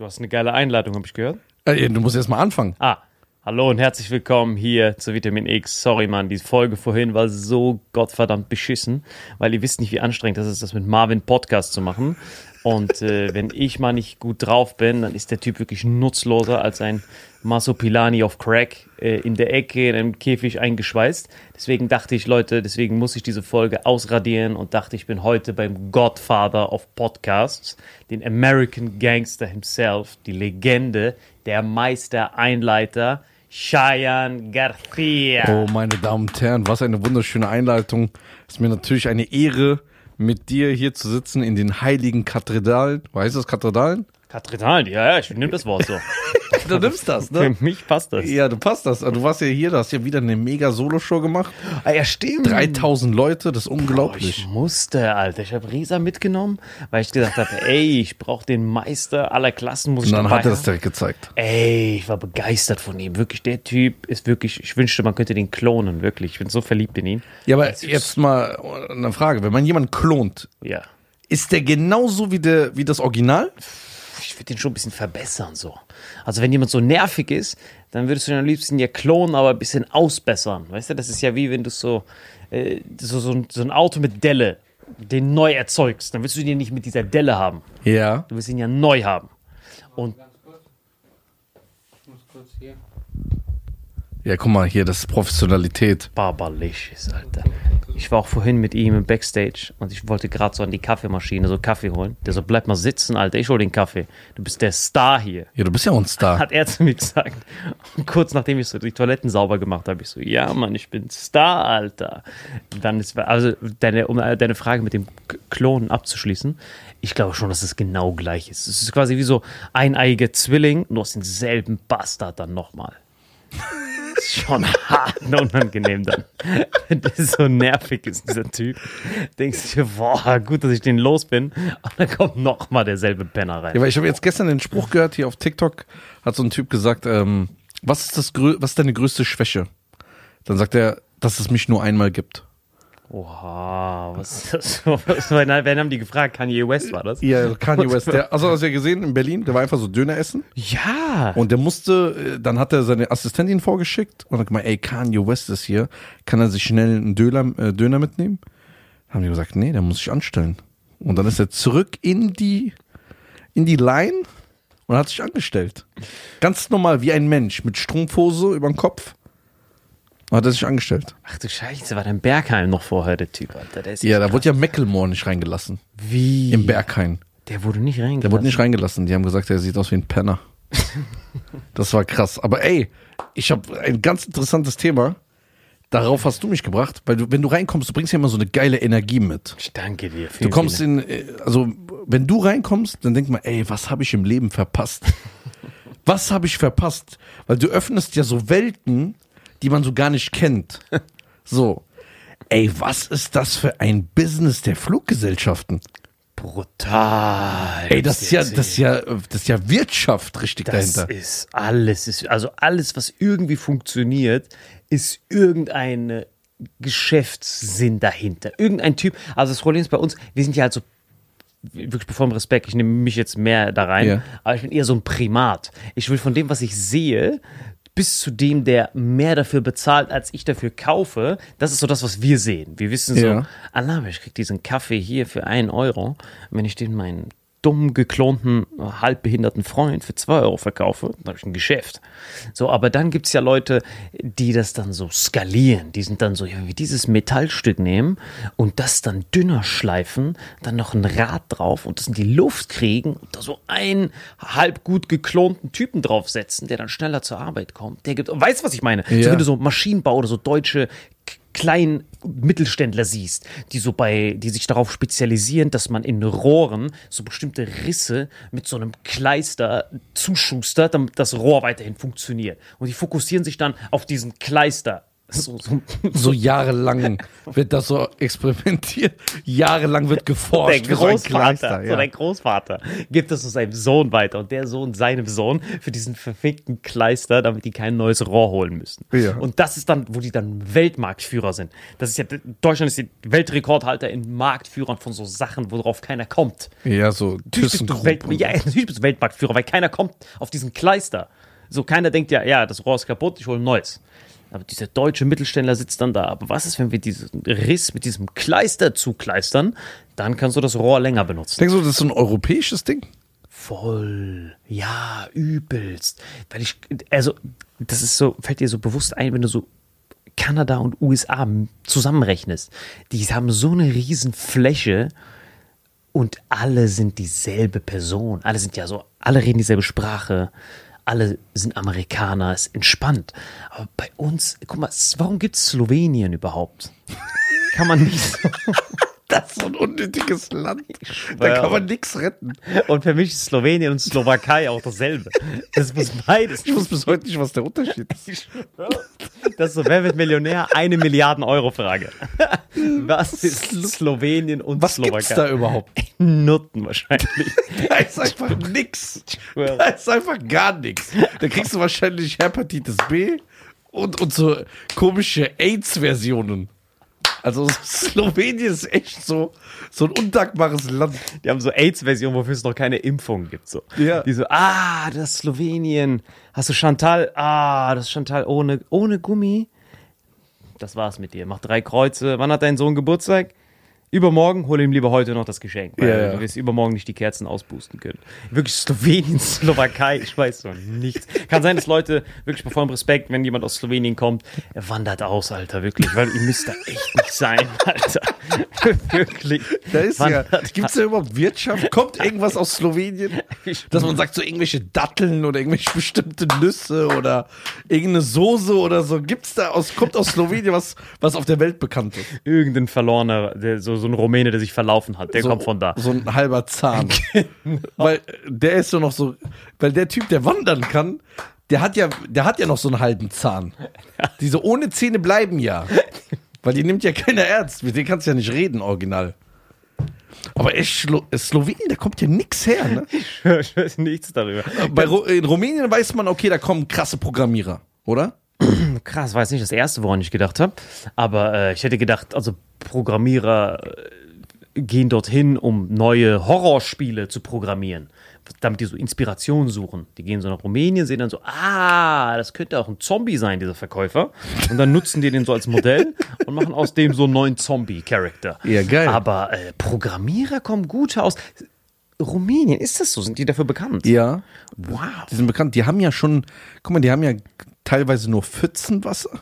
Du hast eine geile Einladung, habe ich gehört. Äh, du musst erst mal anfangen. Ah, Hallo und herzlich willkommen hier zu Vitamin X. Sorry, Mann, die Folge vorhin war so gottverdammt beschissen, weil ihr wisst nicht, wie anstrengend das ist, das mit Marvin Podcast zu machen. Und äh, wenn ich mal nicht gut drauf bin, dann ist der Typ wirklich nutzloser als ein Masopilani auf Crack äh, in der Ecke in einem Käfig eingeschweißt. Deswegen dachte ich, Leute, deswegen muss ich diese Folge ausradieren und dachte, ich bin heute beim Godfather of Podcasts, den American Gangster himself, die Legende, der Meister, Einleiter, Cheyenne Garcia. Oh, meine Damen und Herren, was eine wunderschöne Einleitung. Ist mir natürlich eine Ehre, mit dir hier zu sitzen in den heiligen Kathedralen. Weißt du das Kathedralen? Kathedralen, ja, ja, ich nehme das Wort so. Du nimmst das, Für mich passt das. Ja, du passt das. Du warst ja hier, du hast ja wieder eine mega Solo-Show gemacht. Ah, ja, stimmt. 3000 Leute, das ist Oh, unglaublich. ich musste, Alter. Ich habe Risa mitgenommen, weil ich gesagt habe, ey, ich brauche den Meister aller Klassen, muss ich Und dann hat er das direkt gezeigt. Ey, ich war begeistert von ihm. Wirklich, der Typ ist wirklich, ich wünschte, man könnte den klonen, wirklich. Ich bin so verliebt in ihn. Ja, aber jetzt mal eine Frage. Wenn man jemanden klont, Ja. ist der genauso wie, der, wie das Original? Ich würde den schon ein bisschen verbessern, so. Also, wenn jemand so nervig ist, dann würdest du ihn am liebsten ja klonen, aber ein bisschen ausbessern. Weißt du, das ist ja wie wenn du so, äh, so, so, ein, so ein Auto mit Delle, den neu erzeugst. Dann willst du den nicht mit dieser Delle haben. Ja. Du willst ihn ja neu haben. Und Ja, guck mal hier, das ist Professionalität. Barbalicious, Alter. Ich war auch vorhin mit ihm im Backstage und ich wollte gerade so an die Kaffeemaschine so Kaffee holen. Der so, bleib mal sitzen, Alter, ich hol den Kaffee. Du bist der Star hier. Ja, du bist ja auch ein Star. Hat er zu mir gesagt. Und kurz nachdem ich so die Toiletten sauber gemacht habe, ich so, ja, Mann, ich bin Star, Alter. Dann ist, also deine, um deine Frage mit dem Klonen abzuschließen, ich glaube schon, dass es genau gleich ist. Es ist quasi wie so eineiige Zwilling, nur aus denselben Bastard dann nochmal. Ist schon hart und unangenehm dann. Der so nervig ist, dieser Typ. Denkst du dir, boah, gut, dass ich den los bin. Und dann kommt nochmal derselbe Penner rein. Ja, weil ich habe jetzt gestern den Spruch gehört, hier auf TikTok hat so ein Typ gesagt, ähm, was ist das was ist deine größte Schwäche? Dann sagt er, dass es mich nur einmal gibt. Oha, was ist das? so? Was, wen wen haben die gefragt? Kanye West war das? Ja, Kanye West, der, also hast du ja gesehen in Berlin, der war einfach so Döner essen Ja. und der musste, äh, dann hat er seine Assistentin vorgeschickt und hat gemeint, ey, Kanye West ist hier, kann er sich schnell einen Döner, äh, Döner mitnehmen? Haben die gesagt, nee, der muss sich anstellen. Und dann ist er zurück in die, in die Line und hat sich angestellt. Ganz normal, wie ein Mensch, mit Strumpfhose über dem Kopf. Hat er sich angestellt. Ach du Scheiße, war dein Bergheim noch vorher der Typ, Alter. Der ist Ja, da wurde ja Mecklemore nicht reingelassen. Wie? Im Berghain. Der wurde nicht reingelassen. Der wurde nicht reingelassen. Die haben gesagt, er sieht aus wie ein Penner. das war krass. Aber ey, ich habe ein ganz interessantes Thema. Darauf hast du mich gebracht, weil du, wenn du reinkommst, du bringst ja immer so eine geile Energie mit. Ich danke dir. Du kommst in, äh, also wenn du reinkommst, dann denk mal, ey, was habe ich im Leben verpasst? was habe ich verpasst? Weil du öffnest ja so Welten, die man so gar nicht kennt. So, ey, was ist das für ein Business der Fluggesellschaften? brutal. Ey, das ist ja, das ist ja, das ist ja Wirtschaft richtig Das dahinter. ist alles, ist, also alles, was irgendwie funktioniert, ist irgendein Geschäftssinn dahinter. Irgendein Typ, also das Problem ist bei uns, wir sind ja halt so, wirklich bevor im Respekt, ich nehme mich jetzt mehr da rein, Ja. aber ich bin eher so ein Primat. Ich will von dem, was ich sehe, bis zu dem, der mehr dafür bezahlt, als ich dafür kaufe, das ist so das, was wir sehen. Wir wissen so, Ja. Allah, ich krieg diesen Kaffee hier für einen Euro. Wenn ich den meinen dumm geklonten, halbbehinderten Freund für zwei Euro verkaufe, dann habe ich ein Geschäft. So, aber dann gibt's ja Leute, die das dann so skalieren. Die sind dann so, ja, wie dieses Metallstück nehmen und das dann dünner schleifen, dann noch ein Rad drauf und das in die Luft kriegen und da so einen halb gut geklonten Typen draufsetzen, der dann schneller zur Arbeit kommt. Der gibt, weißt du, was ich meine? So, Ja. wenn du so Maschinenbau oder so deutsche kleinen Mittelständler siehst, die so bei, die sich darauf spezialisieren, dass man in Rohren so bestimmte Risse mit so einem Kleister zuschustert, damit das Rohr weiterhin funktioniert. Und die fokussieren sich dann auf diesen Kleister. So, so, so jahrelang wird das so experimentiert. Jahrelang wird der geforscht. so ein Großvater, Kleister, so der Großvater gibt das so seinem Sohn weiter und der Sohn seinem Sohn für diesen verfickten Kleister, damit die kein neues Rohr holen müssen. Ja. Und das ist dann, wo die dann Weltmarktführer sind. Das ist ja, Deutschland ist die Weltrekordhalter in Marktführern von so Sachen, worauf keiner kommt. ja, so Welt, ThyssenKrupp. ja, natürlich bist du Weltmarktführer, weil keiner kommt auf diesen Kleister. So, keiner denkt ja, ja, das Rohr ist kaputt, ich hole ein neues. Aber dieser deutsche Mittelständler sitzt dann da. Aber was ist, wenn wir diesen Riss mit diesem Kleister zukleistern? Dann kannst du das Rohr länger benutzen. Denkst du, das ist so ein europäisches Ding? Voll. Ja, übelst. Weil ich, also, das ist so, fällt dir so bewusst ein, wenn du so Kanada und USA zusammenrechnest. Die haben so eine riesen Fläche und alle sind dieselbe Person. Alle sind ja so, alle reden dieselbe Sprache. Alle sind Amerikaner, ist entspannt. Aber bei uns, guck mal, warum gibt es Slowenien überhaupt? Kann man nicht. Das ist so ein unnötiges Land. Da kann man nichts retten. Und für mich ist Slowenien und Slowakei auch dasselbe. Das muss beides. Ich weiß bis heute nicht, was der Unterschied ist. Das ist so, wer wird Millionär? Eine Milliarden Euro Frage. Was ist Slowenien und Was gibt's Slowakei? da überhaupt? Nutten wahrscheinlich. Da ist einfach nix. schwöre. Da ist einfach gar nichts. Da kriegst du wahrscheinlich Hepatitis B und, und so komische AIDS-Versionen. Also Slowenien ist echt so, so ein undankbares Land. Die haben so AIDS-Version, wofür es noch keine Impfung gibt. So. Ja. Die so, ah, das ist Slowenien. Hast du Chantal? Ah, das ist Chantal ohne, ohne Gummi. Das war's mit dir. Mach drei Kreuze. Wann hat dein Sohn Geburtstag? Übermorgen, hol ihm lieber heute noch das Geschenk, weil Ja, ja. du wirst übermorgen nicht die Kerzen ausboosten können. Wirklich Slowenien, Slowakei, ich weiß noch nichts. Kann sein, dass Leute, wirklich bei vollem Respekt, wenn jemand aus Slowenien kommt, er wandert aus, Alter, wirklich, weil ihr müsst da echt nicht sein, Alter. wirklich. Da ist ja, Wandert gibt's da überhaupt Wirtschaft? Kommt irgendwas aus Slowenien? Dass man sagt, so irgendwelche Datteln oder irgendwelche bestimmte Nüsse oder irgendeine Soße oder so. Gibt's da aus, kommt aus Slowenien was, was auf der Welt bekannt ist? irgendein Verlorener, der, so, so ein Rumäne, der sich verlaufen hat, der so, kommt von da. So ein halber Zahn. Weil äh, der ist so noch so, weil der Typ, der wandern kann, der hat ja, der hat ja noch so einen halben Zahn. Diese ohne Zähne bleiben ja. Weil die nimmt ja keiner ernst. Mit denen kannst du ja nicht reden, original. Aber echt, Schlo Slowenien, da kommt ja nix her, ne? ich weiß nichts darüber. Ru in Rumänien weiß man, okay, da kommen krasse Programmierer, oder? Krass, war jetzt nicht das erste, woran ich gedacht habe. Aber äh, ich hätte gedacht, also Programmierer äh, gehen dorthin, um neue Horrorspiele zu programmieren. Damit die so Inspiration suchen. Die gehen so nach Rumänien, sehen dann so, ah, das könnte auch ein Zombie sein, dieser Verkäufer. Und dann nutzen die den so als Modell und machen aus dem so einen neuen Zombie-Charakter. Ja, geil. Aber äh, Programmierer kommen gut aus. Rumänien, ist das so? Sind die dafür bekannt? Ja. Wow. Die sind bekannt. Die haben ja schon, guck mal, die haben ja teilweise nur Pfützenwasser.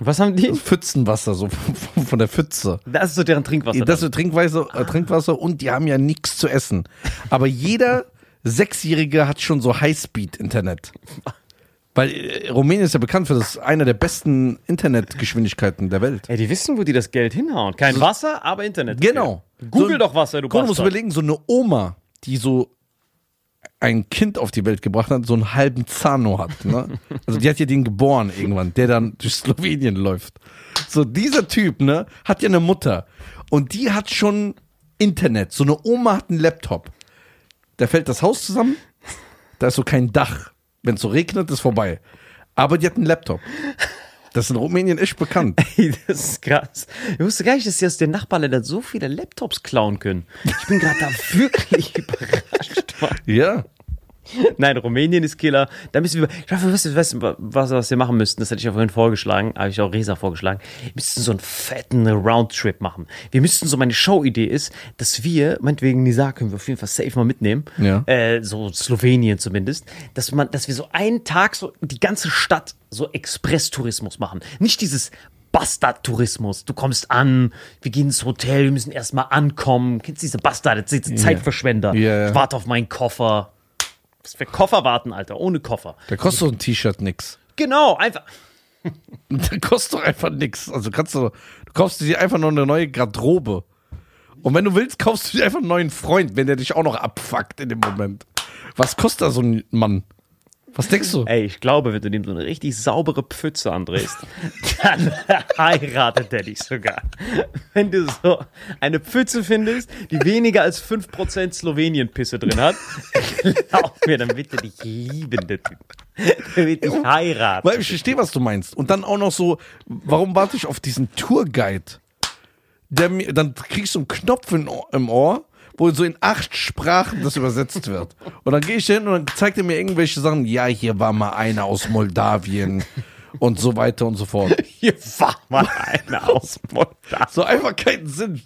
Was haben die? Pfützenwasser, so von von der Pfütze. Das ist so deren Trinkwasser. Das ist Trinkwasser, äh, Trinkwasser und die haben ja nichts zu essen. Aber jeder Sechsjährige hat schon so Highspeed-Internet. Weil äh, Rumänien ist ja bekannt für das einer der besten Internetgeschwindigkeiten der Welt. Ey, die wissen, wo die das Geld hinhauen. Kein Wasser, aber Internet. Genau. Google So- doch Wasser, du Guck, du musst Bastard. überlegen, so eine Oma, die so ein Kind auf die Welt gebracht hat, so einen halben Zahn nur hat. Ne? Also die hat ja den geboren irgendwann, der dann durch Slowenien läuft. So dieser Typ, ne, hat ja eine Mutter und die hat schon Internet. So eine Oma hat einen Laptop. Da fällt das Haus zusammen, da ist so kein Dach. Wenn es so regnet, ist vorbei. Aber die hat einen Laptop. Das ist in Rumänien echt bekannt. Ey, das ist krass. Ich wusste gar nicht, dass die aus den Nachbarländern so viele Laptops klauen können. Ich bin gerade da wirklich überrascht. Mann. Ja. Nein, Rumänien ist Killer. Da müssen wir, ich hoffe, weißt du, weißt du, was, was wir machen müssten, das hätte ich ja vorhin vorgeschlagen, habe ich auch Resa vorgeschlagen. Wir müssten so einen fetten Roundtrip machen. Wir müssten so, meine Showidee ist, dass wir, meinetwegen Nisa können wir auf jeden Fall safe mal mitnehmen. Ja. Äh, so Slowenien zumindest. Dass man, dass wir so einen Tag so die ganze Stadt so Expresstourismus machen. Nicht dieses Bastard-Tourismus. Du kommst an, wir gehen ins Hotel, wir müssen erstmal ankommen. Kennst du diese Bastard, diese Zeitverschwender? Ja, ja. Ich warte auf meinen Koffer. Was für Koffer warten, Alter, ohne Koffer. Da kostet so ein T-Shirt nix. Genau, einfach. Der kostet doch einfach nix. Also kannst du, du kaufst dir einfach nur eine neue Garderobe. Und wenn du willst, kaufst du dir einfach einen neuen Freund, wenn der dich auch noch abfuckt in dem Moment. Was kostet da so ein Mann? Was denkst du? Ey, ich glaube, wenn du dem so eine richtig saubere Pfütze andrehst, dann heiratet der dich sogar. Wenn du so eine Pfütze findest, die weniger als 5% Slowenien-Pisse drin hat, glaub mir, dann wird er dich lieben, der Typ. Der wird dich heiraten. Weil ich verstehe, was du meinst. Und dann auch noch so, warum warte ich auf diesen Tourguide? Der dann kriegst du einen Knopf im Ohr, wo so in acht Sprachen das übersetzt wird. Und dann gehe ich hin und dann zeigt er mir irgendwelche Sachen. Ja, hier war mal einer aus Moldawien. und so weiter und so fort. Hier fahr mal einer aus Moldawien. So einfach keinen Sinn.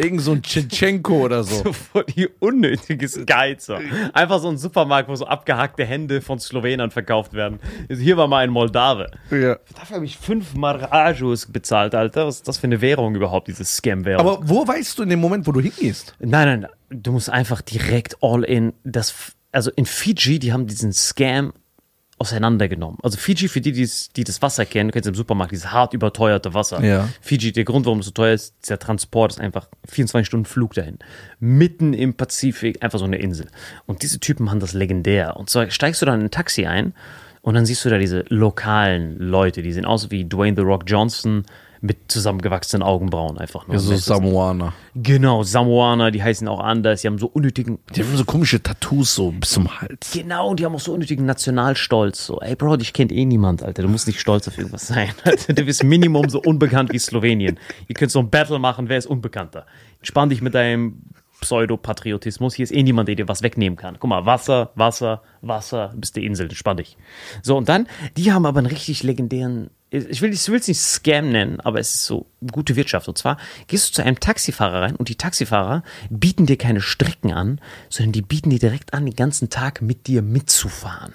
Irgend so ein Tschetschenko oder so. So voll die unnötiges Geizer. Einfach so ein Supermarkt, wo so abgehackte Hände von Slowenern verkauft werden. Hier war mal ein Moldawe. Ja. Dafür habe ich fünf Marajus bezahlt, Alter. Was ist das für eine Währung überhaupt, diese Scam-Währung? Aber wo weißt du in dem Moment, wo du hingehst? Nein, nein, nein. Du musst einfach direkt all in. Das, also in Fiji, die haben diesen Scam auseinandergenommen. Also Fiji, für die, die das Wasser kennen, du kennst im Supermarkt dieses hart überteuerte Wasser. Ja. Fiji, der Grund, warum es so teuer ist, der Transport ist einfach 24 Stunden Flug dahin. Mitten im Pazifik, einfach so eine Insel. Und diese Typen machen das legendär. Und zwar steigst du dann in ein Taxi ein und dann siehst du da diese lokalen Leute, die sehen aus wie Dwayne The Rock Johnson mit zusammengewachsenen Augenbrauen einfach nur. Ja, so Samoaner. Genau, Samoaner, die heißen auch anders, die haben so unnötigen. Die haben so komische Tattoos so bis zum Hals. Genau, und die haben auch so unnötigen Nationalstolz. So, ey Bro, dich kennt eh niemand, Alter. Du musst nicht stolz auf irgendwas sein. Alter, du bist Minimum so unbekannt wie Slowenien. Ihr könnt so ein Battle machen, wer ist unbekannter? Spann dich mit deinem Pseudopatriotismus. Hier ist eh niemand, der dir was wegnehmen kann. Guck mal, Wasser, Wasser, Wasser, du bist die Insel, spann dich. So, und dann, die haben aber einen richtig legendären, ich will es nicht Scam nennen, aber es ist so gute Wirtschaft. Und zwar gehst du zu einem Taxifahrer rein und die Taxifahrer bieten dir keine Strecken an, sondern die bieten dir direkt an, den ganzen Tag mit dir mitzufahren.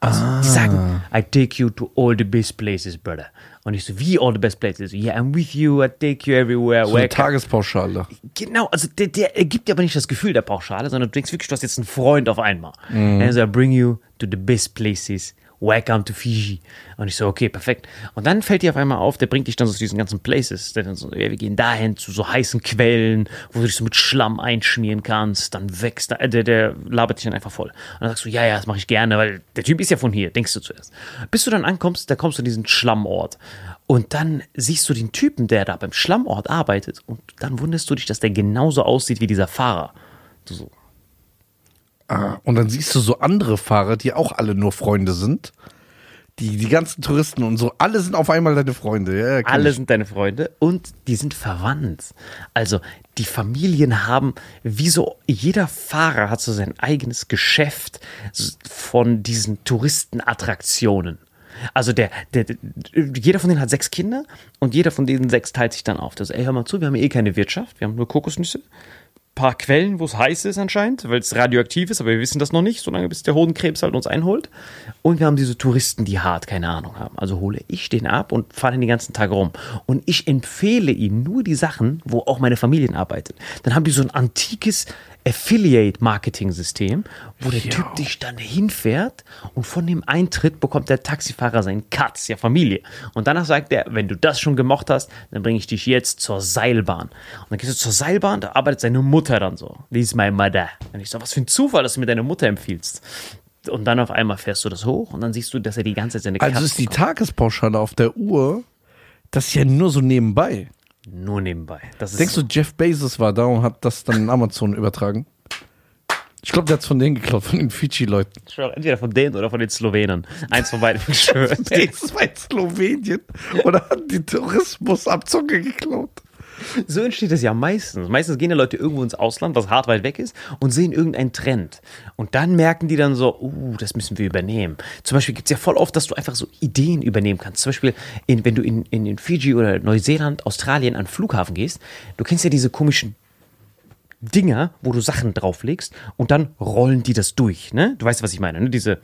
Also, die sagen, I take you to all the best places, brother. Und ich so, wie all the best places? Yeah, I'm with you, I take you everywhere. So eine. Tagespauschale. Genau, also der, der gibt dir aber nicht das Gefühl der Pauschale, sondern du denkst wirklich, du hast jetzt einen Freund auf einmal. Also, I bring you to the best places. Welcome to Fiji. Und ich so, okay, perfekt. Und dann fällt dir auf einmal auf, der bringt dich dann so zu diesen ganzen Places. Der dann so, ja, wir gehen dahin zu so heißen Quellen, wo du dich so mit Schlamm einschmieren kannst. Dann wächst äh, der, der labert dich dann einfach voll. Und dann sagst du, ja, ja, das mache ich gerne, weil der Typ ist ja von hier, denkst du zuerst. Bis du dann ankommst, da kommst du an diesen Schlammort. Und dann siehst du den Typen, der da beim Schlammort arbeitet. Und dann wunderst du dich, dass der genauso aussieht wie dieser Fahrer. Du so, Ah, und dann siehst du so andere Fahrer, die auch alle nur Freunde sind. Die, die ganzen Touristen und so, alle sind auf einmal deine Freunde. Ja, Alle ich. sind deine Freunde und die sind verwandt. Also die Familien haben, wie so, jeder Fahrer hat so sein eigenes Geschäft von diesen Touristenattraktionen. Also der, der, der, jeder von denen hat sechs Kinder und jeder von denen sechs teilt sich dann auf. Das, ey, hör mal zu, wir haben eh keine Wirtschaft, wir haben nur Kokosnüsse, paar Quellen, wo es heiß ist anscheinend, weil es radioaktiv ist, aber wir wissen das noch nicht, solange bis der Hodenkrebs halt uns einholt. Und wir haben diese Touristen, die hart keine Ahnung haben. Also hole ich den ab und fahre den ganzen Tag rum. Und ich empfehle ihnen nur die Sachen, wo auch meine Familie arbeitet. Dann haben die so ein antikes Affiliate-Marketing-System, wo der Typ dich dann hinfährt und von dem Eintritt bekommt der Taxifahrer seinen ist ja Familie. Und danach sagt er, wenn du das schon gemocht hast, dann bringe ich dich jetzt zur Seilbahn. Und dann gehst du zur Seilbahn, da arbeitet seine Mutter dann so. This is my mother. Und ich so, was für ein Zufall, dass du mir deine Mutter empfiehlst. Und dann auf einmal fährst du das hoch und dann siehst du, dass er die ganze Zeit seine Also Cuts ist die. Tagespauschale auf der Uhr, das ist ja nur so nebenbei. Nur nebenbei. Das ist Denkst du, Jeff Bezos war da und hat das dann in Amazon übertragen? Ich glaube, der hat es von denen geklaut, von den Fidschi-Leuten. Entweder von denen oder von den Slowenern. Eins von beiden. Schwöre. Das war in Slowenien oder hat die Tourismusabzocke geklaut? So entsteht es ja meistens. Meistens gehen ja Leute irgendwo ins Ausland, was hart weit weg ist, und sehen irgendeinen Trend. Und dann merken die dann so, uh, das müssen wir übernehmen. Zum Beispiel gibt es ja voll oft, dass du einfach so Ideen übernehmen kannst. Zum Beispiel, in, wenn du in, in, in Fiji oder Neuseeland, Australien an den Flughafen gehst, du kennst ja diese komischen Dinger, wo du Sachen drauflegst und dann rollen die das durch. Ne? Du weißt, was ich meine. Ne? Diese,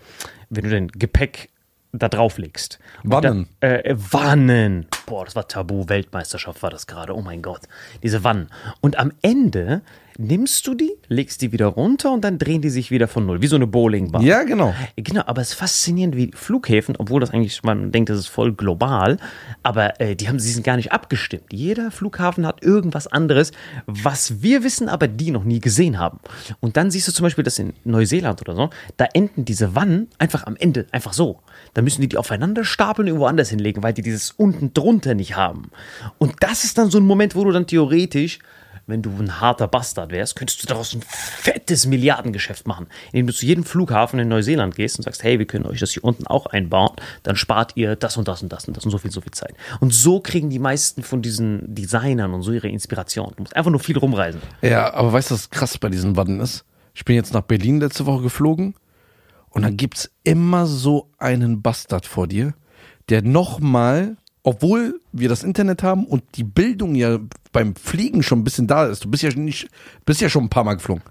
wenn du dein Gepäck da drauflegst. Und Wannen. Dann, äh, äh, Wannen. Boah, das war Tabu. Weltmeisterschaft war das gerade. Oh mein Gott. Diese Wannen. Und am Ende nimmst du die, legst die wieder runter und dann drehen die sich wieder von null. Wie so eine Bowlingbahn. Ja, genau. Genau, aber es ist faszinierend, wie Flughäfen, obwohl das eigentlich, man denkt, das ist voll global, aber äh, die haben, sie sind gar nicht abgestimmt. Jeder Flughafen hat irgendwas anderes, was wir wissen, aber die noch nie gesehen haben. Und dann siehst du zum Beispiel, dass in Neuseeland oder so, da enden diese Wannen einfach am Ende einfach so. Da müssen die die aufeinander stapeln, irgendwo anders hinlegen, weil die dieses unten drunter nicht haben. Und das ist dann so ein Moment, wo du dann theoretisch wenn du ein harter Bastard wärst, könntest du daraus ein fettes Milliardengeschäft machen, indem du zu jedem Flughafen in Neuseeland gehst und sagst, hey, wir können euch das hier unten auch einbauen, dann spart ihr das und das und das und das und so viel, so viel Zeit. Und so kriegen die meisten von diesen Designern und so ihre Inspiration. Du musst einfach nur viel rumreisen. Ja, aber weißt du, was krass bei diesen Wannen ist? Ich bin jetzt nach Berlin letzte Woche geflogen und dann gibt's immer so einen Bastard vor dir, der nochmal, obwohl wir das Internet haben und die Bildung ja beim Fliegen schon ein bisschen da ist, du bist ja nicht, bist ja schon ein paar Mal geflogen.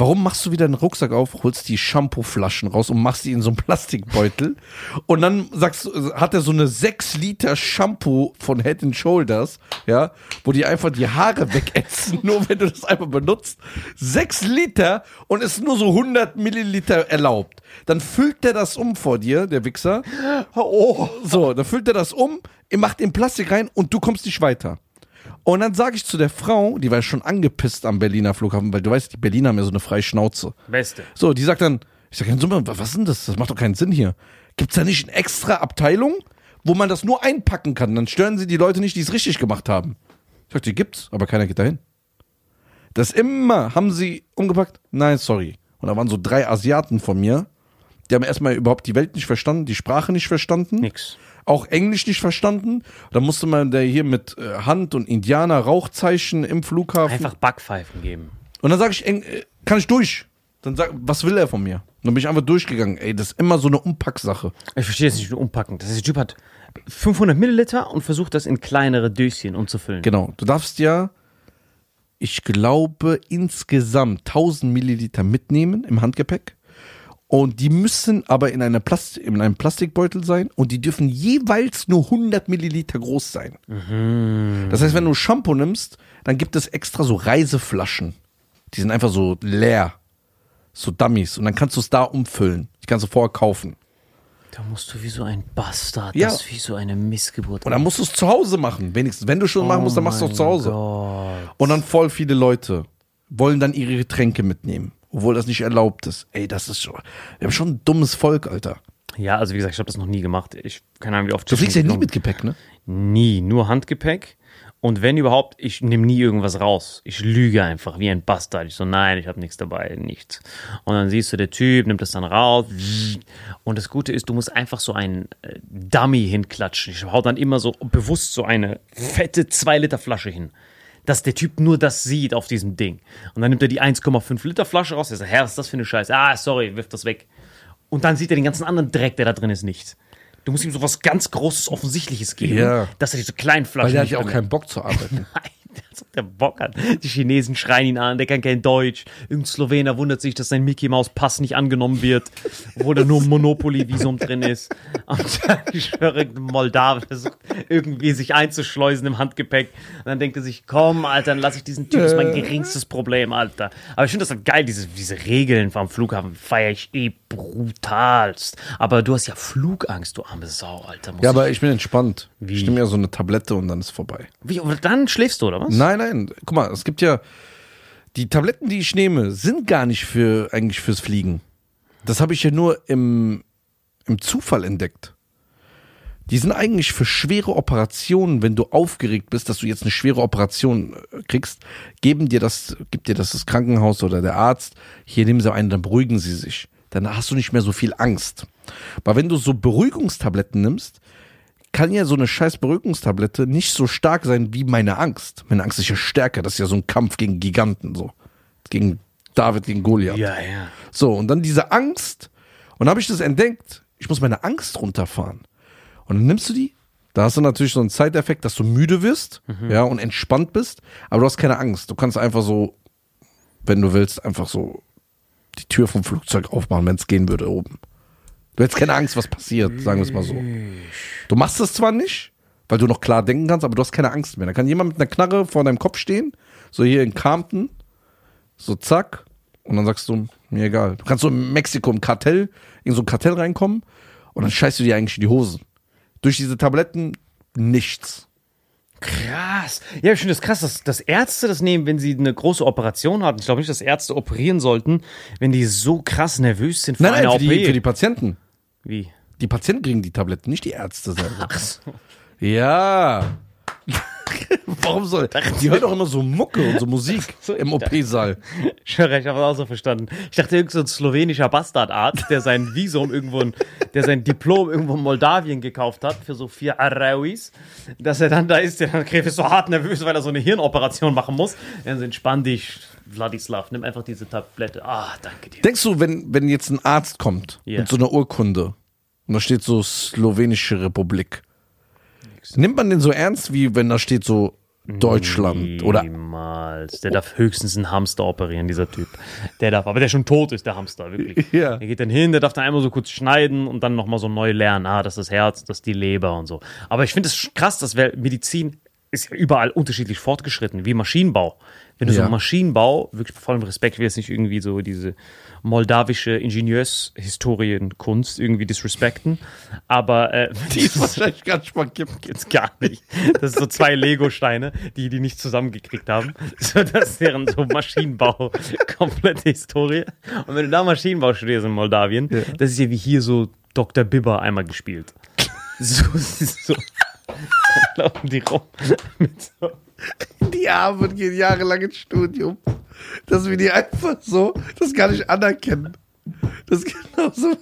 Warum machst du wieder einen Rucksack auf, holst die Shampooflaschen raus und machst die in so einen Plastikbeutel und dann sagst hat er so eine 6 Liter Shampoo von Head and Shoulders, ja, wo die einfach die Haare wegätzen, nur wenn du das einfach benutzt. 6 Liter und ist nur so 100 Milliliter erlaubt. Dann füllt der das um vor dir, der Wichser. Oh. So, dann füllt er das um, macht den Plastik rein und du kommst nicht weiter. Und dann sage ich zu der Frau, die war schon angepisst am Berliner Flughafen, weil du weißt, die Berliner haben ja so eine freie Schnauze. Beste. So, die sagt dann, ich sage, was ist denn das? Das macht doch keinen Sinn hier. Gibt's da nicht eine extra Abteilung, wo man das nur einpacken kann? Dann stören sie die Leute nicht, die es richtig gemacht haben. Ich sag, die gibt's, aber keiner geht dahin. Das immer haben sie umgepackt. Nein, sorry. Und da waren so drei Asiaten von mir. Die haben erstmal überhaupt die Welt nicht verstanden, die Sprache nicht verstanden Nix. Auch Englisch nicht verstanden. Da musste man der hier mit äh, Hand und Indianer Rauchzeichen im Flughafen. Einfach Backpfeifen geben. Und dann sage ich, äh, kann ich durch? Dann sag, was will er von mir? Und dann bin ich einfach durchgegangen. Ey, das ist immer so eine Umpacksache. Ich verstehe es nicht umpacken. Das heißt, der Typ hat 500 Milliliter und versucht das in kleinere Döschen umzufüllen. Genau. Du darfst ja, ich glaube, insgesamt 1000 Milliliter mitnehmen im Handgepäck. Und die müssen aber in, einer Plast in einem Plastikbeutel sein und die dürfen jeweils nur 100 Milliliter groß sein. Das heißt, wenn du Shampoo nimmst, dann gibt es extra so Reiseflaschen. Die sind einfach so leer. So Dummies. Und dann kannst du es da umfüllen. Die kannst du vorher kaufen. Da musst du wie so ein Bastard, Ja. das ist wie so eine Missgeburt. Und dann musst du es zu Hause machen. Wenigstens. Wenn du schon machen musst, dann machst du es zu Hause. Gott. Und dann voll viele Leute wollen dann ihre Getränke mitnehmen. Obwohl das nicht erlaubt ist. Ey, das ist schon. Wir haben schon ein dummes Volk, Alter. Ja, also wie gesagt, ich habe das noch nie gemacht. Ich keine Ahnung, wie oft. Du fliegst ja nie mit Gepäck, ne? Nie, nur Handgepäck. Und wenn überhaupt, ich nehme nie irgendwas raus. Ich lüge einfach wie ein Bastard. Ich so, nein, ich habe nichts dabei, nichts. Und dann siehst du, der Typ nimmt das dann raus. Und das Gute ist, du musst einfach so einen äh, Dummy hinklatschen. Ich hau dann immer so bewusst so eine fette 2 Liter Flasche hin. Dass der Typ nur das sieht auf diesem Ding. Und dann nimmt er die 1,5 Liter Flasche raus. Er sagt, Herr, was ist das für eine Scheiße? Ah, sorry, wirf das weg. Und dann sieht er den ganzen anderen Dreck, der da drin ist, nicht. Du musst ihm so was ganz Großes, Offensichtliches geben, Ja. dass er diese kleinen Flaschen Weil der hat ja auch keinen Bock zu arbeiten. Nein, als ob der Bock hat. Die Chinesen schreien ihn an, der kann kein Deutsch. Irgendein Slowener wundert sich, dass sein Mickey Maus Pass nicht angenommen wird, obwohl da nur ein Monopoly-Visum drin ist. Und dann, ich schwöre, versucht irgendwie sich einzuschleusen im Handgepäck. Und dann denkt er sich, komm, Alter, dann lass ich diesen Typ, das ist mein geringstes Problem, Alter. Aber ich finde das halt geil, diese, diese Regeln vom Flughafen feiere ich eh brutalst. Aber du hast ja Flugangst, du arme Sau, Alter. Ja, aber ich bin entspannt. Wie? Ich nehme ja so eine Tablette und dann ist vorbei. Wie, und dann schläfst du, oder was? Nein, nein. Guck mal, es gibt ja. Die Tabletten, die ich nehme, sind gar nicht für eigentlich fürs Fliegen. Das habe ich ja nur im, im Zufall entdeckt. Die sind eigentlich für schwere Operationen, wenn du aufgeregt bist, dass du jetzt eine schwere Operation äh, kriegst, geben dir das, gibt dir das das Krankenhaus oder der Arzt, hier nehmen sie einen, dann beruhigen sie sich. Dann hast du nicht mehr so viel Angst. Aber wenn du so Beruhigungstabletten nimmst, kann ja so eine scheiß Beruhigungstablette nicht so stark sein wie meine Angst. Meine Angst ist ja stärker. Das ist ja so ein Kampf gegen Giganten, so. Gegen David, gegen Goliath. Ja, ja. So, und dann diese Angst. Und dann habe ich das entdeckt. Ich muss meine Angst runterfahren. Und dann nimmst du die. Da hast du natürlich so einen Zeiteffekt, dass du müde wirst, ja, und entspannt bist. Aber du hast keine Angst. Du kannst einfach so, wenn du willst, einfach so die Tür vom Flugzeug aufmachen, wenn es gehen würde oben. Du hättest keine Angst, was passiert, sagen wir es mal so. Du machst es zwar nicht, weil du noch klar denken kannst, aber du hast keine Angst mehr. Da kann jemand mit einer Knarre vor deinem Kopf stehen, so hier in Compton, so zack, und dann sagst du, mir egal. Du kannst so in Mexiko im Kartell, in so ein Kartell reinkommen und dann scheißt du dir eigentlich in die Hosen. Durch diese Tabletten nichts. Krass. Ja, ich finde das krass, dass, dass Ärzte das nehmen, wenn sie eine große Operation hatten. Ich glaube nicht, dass Ärzte operieren sollten, wenn die so krass nervös sind vor Nein, nein, einer für OP. die, für die Patienten. Wie? Die Patienten kriegen die Tabletten, nicht die Ärzte selber. Ach so. Ja. Warum soll. Die hören doch immer so Mucke und so Musik im OP-Saal. Ich höre, ich habe das auch so verstanden. Ich dachte, irgend so ein slowenischer Bastardarzt, der sein Visum irgendwo, in, der sein Diplom irgendwo in Moldawien gekauft hat für so vier Arauis, dass er dann da ist, der dann ist so hart nervös, weil er so eine Hirnoperation machen muss. Dann so, entspann dich, Vladislav, nimm einfach diese Tablette. Ah, danke dir. Denkst du, wenn, wenn jetzt ein Arzt kommt Ja. mit so einer Urkunde Und da steht so Slowenische Republik. Nimmt man den so ernst, wie wenn da steht so Deutschland? Oder Niemals. Der darf höchstens einen Hamster operieren, dieser Typ. Der darf, aber der schon tot ist, der Hamster, wirklich. Ja. Der geht dann hin, der darf dann einmal so kurz schneiden und dann nochmal so neu lernen. Ah, das ist das Herz, das ist die Leber und so. Aber ich finde es krass, dass Medizin ist ja überall unterschiedlich fortgeschritten, wie Maschinenbau. Wenn du so Ja. Maschinenbau, wirklich vor allem Respekt, will jetzt nicht irgendwie so diese moldawische Ingenieurshistorienkunst irgendwie disrespekten, aber äh, die ist wahrscheinlich ganz gibt. Gibt's gar nicht. Das sind so zwei Lego-Steine, die die nicht zusammengekriegt haben. So, das ist deren so Maschinenbau, komplette Historie. Und wenn du da Maschinenbau studierst in Moldawien, das ist ja wie hier so Dr. Bibber einmal gespielt. So, so. Laufen die rum mit so. Die Armen gehen jahrelang ins Studium. Dass wir die einfach so, das gar nicht anerkennen. Das ist genauso.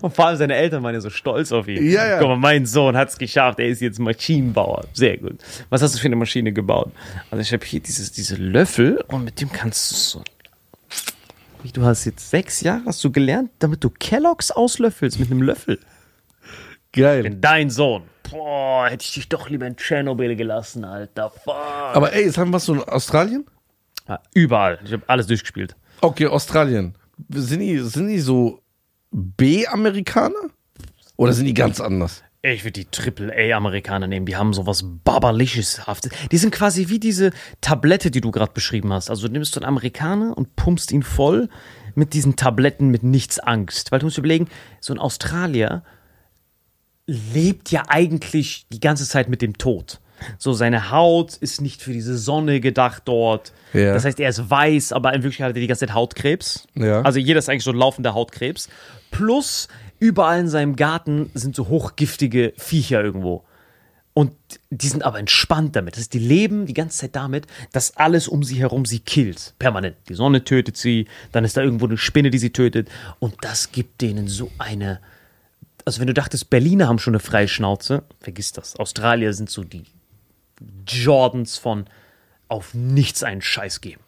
Und vor allem seine Eltern waren ja so stolz auf ihn. Ja, ja. Guck mal, mein Sohn hat's geschafft. Er ist jetzt Maschinenbauer. Sehr gut. Was hast du für eine Maschine gebaut? Also ich habe hier dieses, diese Löffel und mit dem kannst du so. Wie, Du hast jetzt sechs Jahre, hast du gelernt, damit du Kelloggs auslöffelst mit einem Löffel. Geil. Denn dein Sohn. Boah, hätte ich dich doch lieber in Tschernobyl gelassen, Alter. Fuck. Aber ey, jetzt haben wir was so in Australien? Ja, überall. Ich habe alles durchgespielt. Okay, Australien. Sind die, sind die so B-Amerikaner? Oder sind die ganz anders? Ich würde die Triple-A-Amerikaner nehmen. Die haben sowas Baberliches-haftes. Die sind quasi wie diese Tablette, die du gerade beschrieben hast. Also du nimmst so einen Amerikaner und pumpst ihn voll mit diesen Tabletten mit nichts Angst. Weil du musst überlegen, so ein Australier lebt ja eigentlich die ganze Zeit mit dem Tod. So, seine Haut ist nicht für diese Sonne gedacht dort. Ja. Das heißt, er ist weiß, aber in Wirklichkeit hat er die ganze Zeit Hautkrebs. Ja. Also jeder ist eigentlich so ein laufender Hautkrebs. Plus, überall in seinem Garten sind so hochgiftige Viecher irgendwo. Und die sind aber entspannt damit. Das heißt, die leben die ganze Zeit damit, dass alles um sie herum sie killt. Permanent. Die Sonne tötet sie, dann ist da irgendwo eine Spinne, die sie tötet. Und das gibt denen so eine. Also, wenn du dachtest, Berliner haben schon eine freie Schnauze, vergiss das. Australier sind so die Jordans von auf nichts einen Scheiß geben.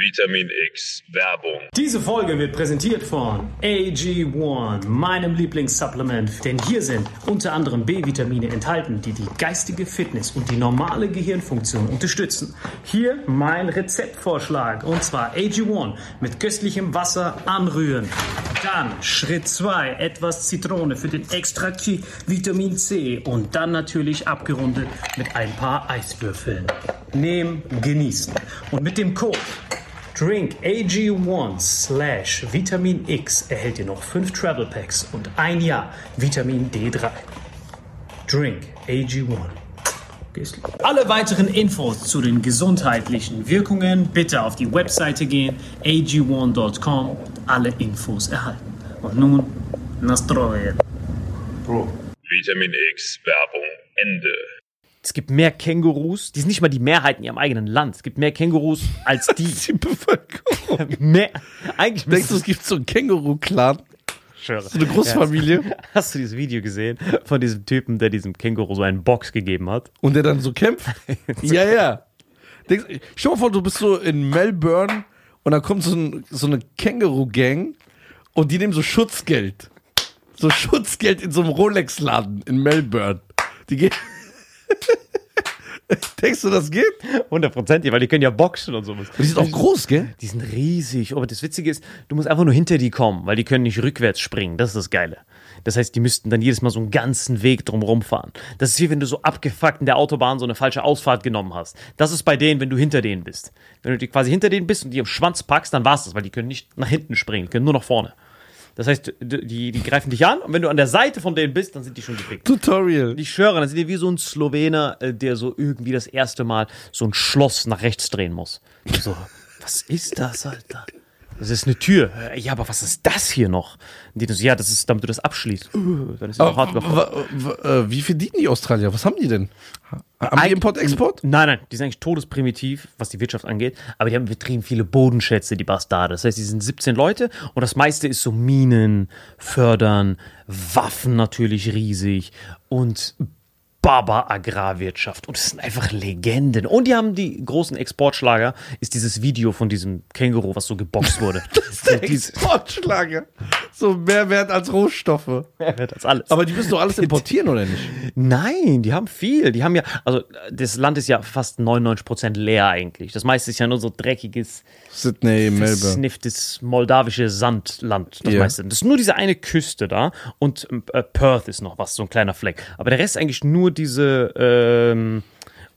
Vitamin X Werbung. Diese Folge wird präsentiert von AG1, meinem Lieblingssupplement. Denn hier sind unter anderem B-Vitamine enthalten, die die geistige Fitness und die normale Gehirnfunktion unterstützen. Hier mein Rezeptvorschlag und zwar AG1 mit köstlichem Wasser anrühren. Dann Schritt 2, etwas Zitrone für den Extrakt Vitamin C und dann natürlich abgerundet mit ein paar Eiswürfeln. Nehmen, genießen. Und mit dem Code Drink AG1 slash Vitamin X erhält ihr noch 5 Travel Packs und ein Jahr Vitamin D3. Drink AG1. Gehst- Alle weiteren Infos zu den gesundheitlichen Wirkungen bitte auf die Webseite gehen, ag1.com, alle Infos erhalten. Und nun, Nastroje. Vitamin X Werbung Ende. Es gibt mehr Kängurus, die sind nicht mal die Mehrheit in ihrem eigenen Land. Es gibt mehr Kängurus als die. Die Bevölkerung. mehr. Eigentlich Denkst du, es gibt so einen Känguru-Clan? ich schwöre. So eine Großfamilie? Hast du dieses Video gesehen von diesem Typen, der diesem Känguru so einen Box gegeben hat? Und der dann so kämpft? ja, ja. Denkst, stell dir mal vor, du bist so in Melbourne und da kommt so, ein, so eine Känguru-Gang und die nehmen so Schutzgeld. So Schutzgeld in so einem Rolex-Laden in Melbourne. Die gehen. Denkst du, das geht? Hundertprozentig, weil die können ja boxen und sowas. Die sind auch groß, gell? Die sind riesig. Aber das Witzige ist, du musst einfach nur hinter die kommen, weil die können nicht rückwärts springen. Das ist das Geile. Das heißt, die müssten dann jedes Mal so einen ganzen Weg drumherum fahren. Das ist wie wenn du so abgefuckt in der Autobahn so eine falsche Ausfahrt genommen hast. Das ist bei denen, wenn du hinter denen bist. Wenn du die quasi hinter denen bist und die am Schwanz packst, dann war's das, weil die können nicht nach hinten springen, die können nur nach vorne. Das heißt, die, die greifen dich an und wenn du an der Seite von denen bist, dann sind die schon gefickt. Tutorial. Ich schwöre, dann sind die wie so ein Slowener, äh, der so irgendwie das erste Mal so ein Schloss nach rechts drehen muss. So, was ist das, Alter? Das ist eine Tür. Äh, Ja, aber was ist das hier noch? Und die dann so, ja, das ist, damit du das abschließt. Uh, dann ist es auch hart wa- wa- äh, wie verdienen die Australier? Was haben die denn? Haben die Import-Export? Nein, nein, die sind eigentlich todesprimitiv, was die Wirtschaft angeht, aber die haben betrieben viele Bodenschätze, die Bastarde. Das heißt, die sind 17 Leute und das meiste ist so Minen, Fördern, Waffen natürlich riesig und Baba Agrarwirtschaft und es sind einfach Legenden. Und die haben die großen Exportschlager, ist dieses Video von diesem Känguru, was so geboxt wurde. das ist Exportschlager. So mehr wert als Rohstoffe. das alles. Aber die müssen doch alles importieren, oder nicht? Nein, die haben viel. Die haben ja, also das Land ist ja fast 99% leer eigentlich. Das meiste ist ja nur so dreckiges, Sydney, Melbourne. versnifftes moldawische Sandland. Das Ja. meiste. Das ist nur diese eine Küste da und äh, Perth ist noch was, so ein kleiner Fleck. Aber der Rest ist eigentlich nur diese ähm,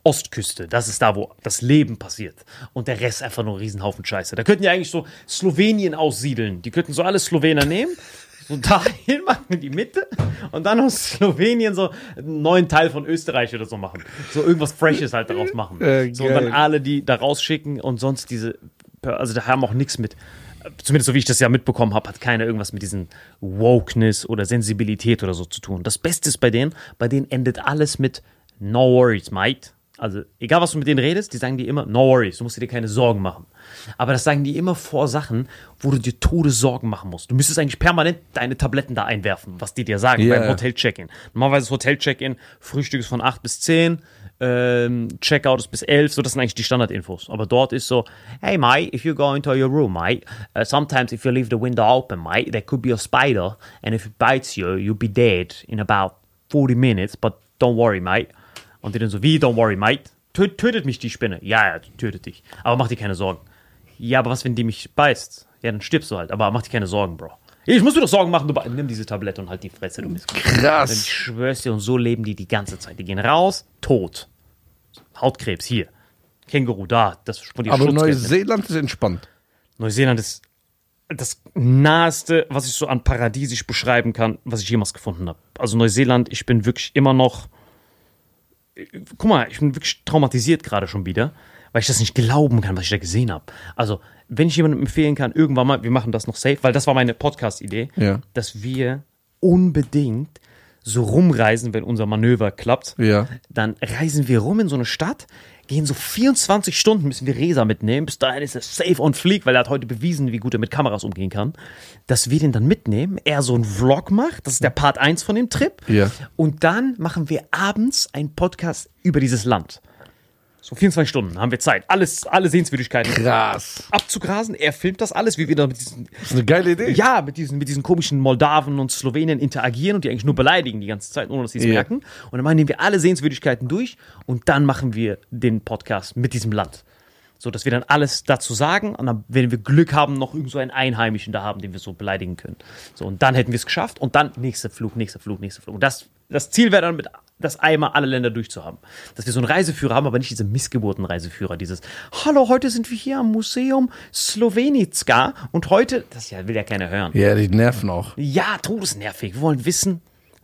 Ostküste. Das ist da, wo das Leben passiert. Und der Rest einfach nur ein Riesenhaufen Scheiße. Da könnten ja eigentlich so Slowenien aussiedeln. Die könnten so alle Slowener nehmen. So dahin machen in die Mitte und dann aus Slowenien so einen neuen Teil von Österreich oder so machen. So irgendwas Freshes halt daraus machen. Äh, so und dann alle die da rausschicken und sonst diese, also da haben auch nichts mit, zumindest so wie ich das ja mitbekommen habe, hat keiner irgendwas mit diesen Wokeness oder Sensibilität oder so zu tun. Das Beste ist bei denen, bei denen endet alles mit No worries, mate. Also egal, was du mit denen redest, die sagen dir immer No worries, du musst dir keine Sorgen machen. Aber das sagen die immer vor Sachen, wo du dir Todessorgen machen musst. Du müsstest eigentlich permanent deine Tabletten da einwerfen, was die dir sagen Ja, beim. Hotel-Check-In. Normalerweise ist Hotel-Check-In, Frühstück ist von 8 bis 10, ähm, Checkout ist bis 11, so das sind eigentlich die Standardinfos. Aber dort ist so, hey mate, if you go into your room, mate, uh, sometimes if you leave the window open, mate, there could be a spider, and if it bites you, you'll be dead in about 40 minutes, but don't worry, mate. Und die dann so, wie, don't worry, mate? Tö tötet mich die Spinne. Ja, ja, tötet dich. Aber mach dir keine Sorgen. Ja, aber was, wenn die mich beißt? Ja, dann stirbst du halt. Aber mach dir keine Sorgen, Bro. Ich muss mir doch Sorgen machen, du be- nimm diese Tablette und halt die Fresse, du Mist. Ich Krass. schwör's dir, und so leben die die ganze Zeit. Die gehen raus, tot. Hautkrebs, hier. Känguru, da. Das von Aber Neuseeland ist entspannt. Neuseeland ist das naheste, was ich so an paradiesisch beschreiben kann, was ich jemals gefunden habe. Also Neuseeland, ich bin wirklich immer noch. Guck mal, ich bin wirklich traumatisiert gerade schon wieder, weil ich das nicht glauben kann, was ich da gesehen habe. Also, wenn ich jemandem empfehlen kann, irgendwann mal, wir machen das noch safe, weil das war meine Podcast-Idee, Ja. dass wir unbedingt so rumreisen, wenn unser Manöver klappt. Ja. Dann reisen wir rum in so eine Stadt, gehen so 24 Stunden, müssen wir Resa mitnehmen. Bis dahin ist er safe on fleek, weil er hat heute bewiesen, wie gut er mit Kameras umgehen kann. Dass wir den dann mitnehmen, er so einen Vlog macht, das ist der Part 1 von dem Trip. Ja. Und dann machen wir abends einen Podcast über dieses Land. So 24 Stunden haben wir Zeit, alles, alle Sehenswürdigkeiten Krass. abzugrasen. Er filmt das alles, wie wir da mit diesen Das ist eine geile Idee. ja, mit diesen, mit diesen komischen Moldawen und Slowenien interagieren und die eigentlich nur beleidigen die ganze Zeit, ohne dass sie es Ja. merken. Und dann nehmen wir alle Sehenswürdigkeiten durch und dann machen wir den Podcast mit diesem Land. So, dass wir dann alles dazu sagen und dann, wenn wir Glück haben, noch irgend so einen Einheimischen da haben, den wir so beleidigen können. So, und dann hätten wir es geschafft und dann nächster Flug, nächster Flug, nächster Flug. Und das, das Ziel wäre dann, mit das einmal alle Länder durchzuhaben. Dass wir so einen Reiseführer haben, aber nicht diese Missgeburten-Reiseführer, dieses Hallo, heute sind wir hier am Museum Slowenicka und heute, das will ja keiner hören. Ja, die nerven auch. Ja, todesnervig. Wir wollen wissen,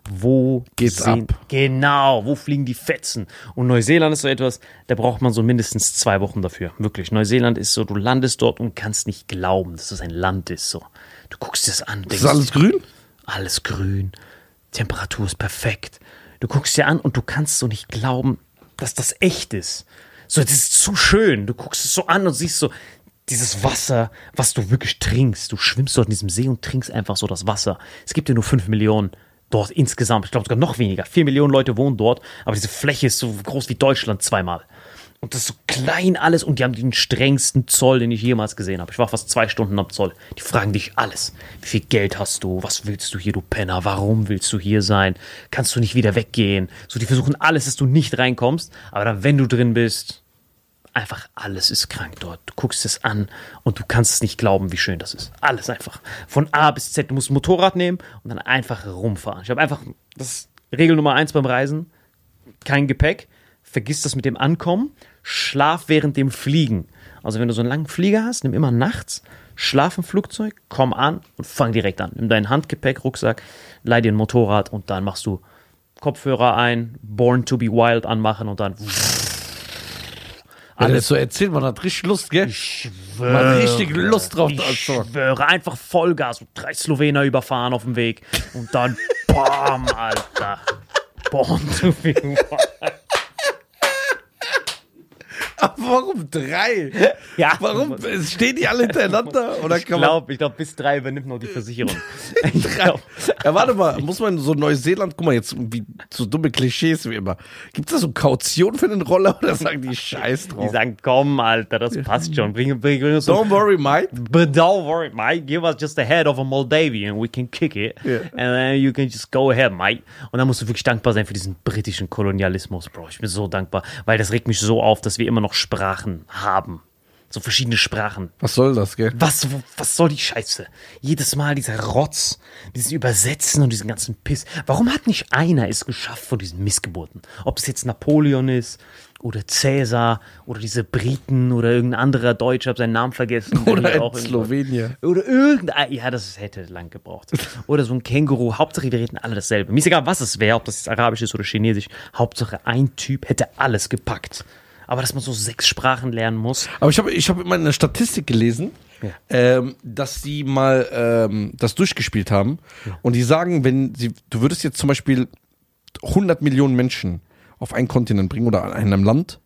wo Geht's ab? Genau, wo fliegen die Fetzen? Und Neuseeland ist so etwas, da braucht man so mindestens zwei Wochen dafür. Wirklich. Neuseeland ist so, du landest dort und kannst nicht glauben, dass das ein Land ist. So, du guckst dir das an, Ist denkst, das alles grün? alles grün, Temperatur ist perfekt. Du guckst dir an und du kannst so nicht glauben, dass das echt ist. So, das ist zu schön. Du guckst es so an und siehst so dieses Wasser, was du wirklich trinkst. Du schwimmst dort in diesem See und trinkst einfach so das Wasser. Es gibt ja nur 5 Millionen dort insgesamt. Ich glaube sogar noch weniger. 4 Millionen Leute wohnen dort, aber diese Fläche ist so groß wie Deutschland zweimal. Und das ist so klein alles und die haben den strengsten Zoll, den ich jemals gesehen habe. Ich war fast zwei Stunden am Zoll. Die fragen dich alles. Wie viel Geld hast du? Was willst du hier, du Penner? Warum willst du hier sein? Kannst du nicht wieder weggehen? So, die versuchen alles, dass du nicht reinkommst. Aber dann, wenn du drin bist, einfach alles ist krank dort. Du guckst es an und du kannst es nicht glauben, wie schön das ist. Alles einfach. Von A bis Z. Du musst ein Motorrad nehmen und dann einfach rumfahren. Ich habe einfach, das ist Regel Nummer eins beim Reisen. Kein Gepäck. Vergiss das mit dem Ankommen. Schlaf während dem Fliegen. Also wenn du so einen langen Flieger hast, nimm immer nachts, schlaf im Flugzeug, komm an und fang direkt an. Nimm deinen Handgepäck, Rucksack, leih dir ein Motorrad und dann machst du Kopfhörer ein, Born to be Wild anmachen und dann Alles so erzählt, man hat richtig Lust, gell? Man hat richtig Lust drauf. Ich Also. schwöre, einfach Vollgas. und Drei Slowener überfahren auf dem Weg. Und dann BAM, Alter. Born to be wild. Aber warum drei? Ja. Warum? Stehen die alle hintereinander? Oder Ich glaube, ich bis drei übernimmt noch die Versicherung. Ich glaub, Ja, warte mal, muss man so Neuseeland, guck mal, jetzt wie so dumme Klischees wie immer. Gibt es da so Kaution für den Roller oder sagen die Scheiß die drauf? sagen, komm, Alter, das passt schon. Bring, bring, bring uns so Don't worry, mate. But don't worry, mate. Give us just the head of a Moldavian. We can kick it. Yeah. And then you can just go ahead, mate. Und dann musst du wirklich dankbar sein für diesen britischen Kolonialismus, Bro. Ich bin so dankbar, weil das regt mich so auf, dass wir immer noch Sprachen haben. So verschiedene Sprachen. Was soll das, gell? Was, was soll die Scheiße? Jedes Mal dieser Rotz, dieses Übersetzen und diesen ganzen Piss. Warum hat nicht einer es geschafft von diesen Missgeburten? Ob es jetzt Napoleon ist oder Cäsar oder diese Briten oder irgendein anderer Deutscher, hab seinen Namen vergessen. der Oder auch Slowenien. Oder irgendein, ja, das hätte lang gebraucht. Oder so ein Känguru. Hauptsache, wir reden alle dasselbe. Mir ist egal, was es wäre, ob das jetzt Arabisch ist oder Chinesisch. Hauptsache, ein Typ hätte alles gepackt. Aber dass man so sechs Sprachen lernen muss. Aber ich habe ich hab mal eine Statistik gelesen, Ja. ähm, dass sie mal ähm, das durchgespielt haben. Und die sagen, wenn sie, du würdest jetzt zum Beispiel 100 Millionen Menschen auf einen Kontinent bringen oder an einem Land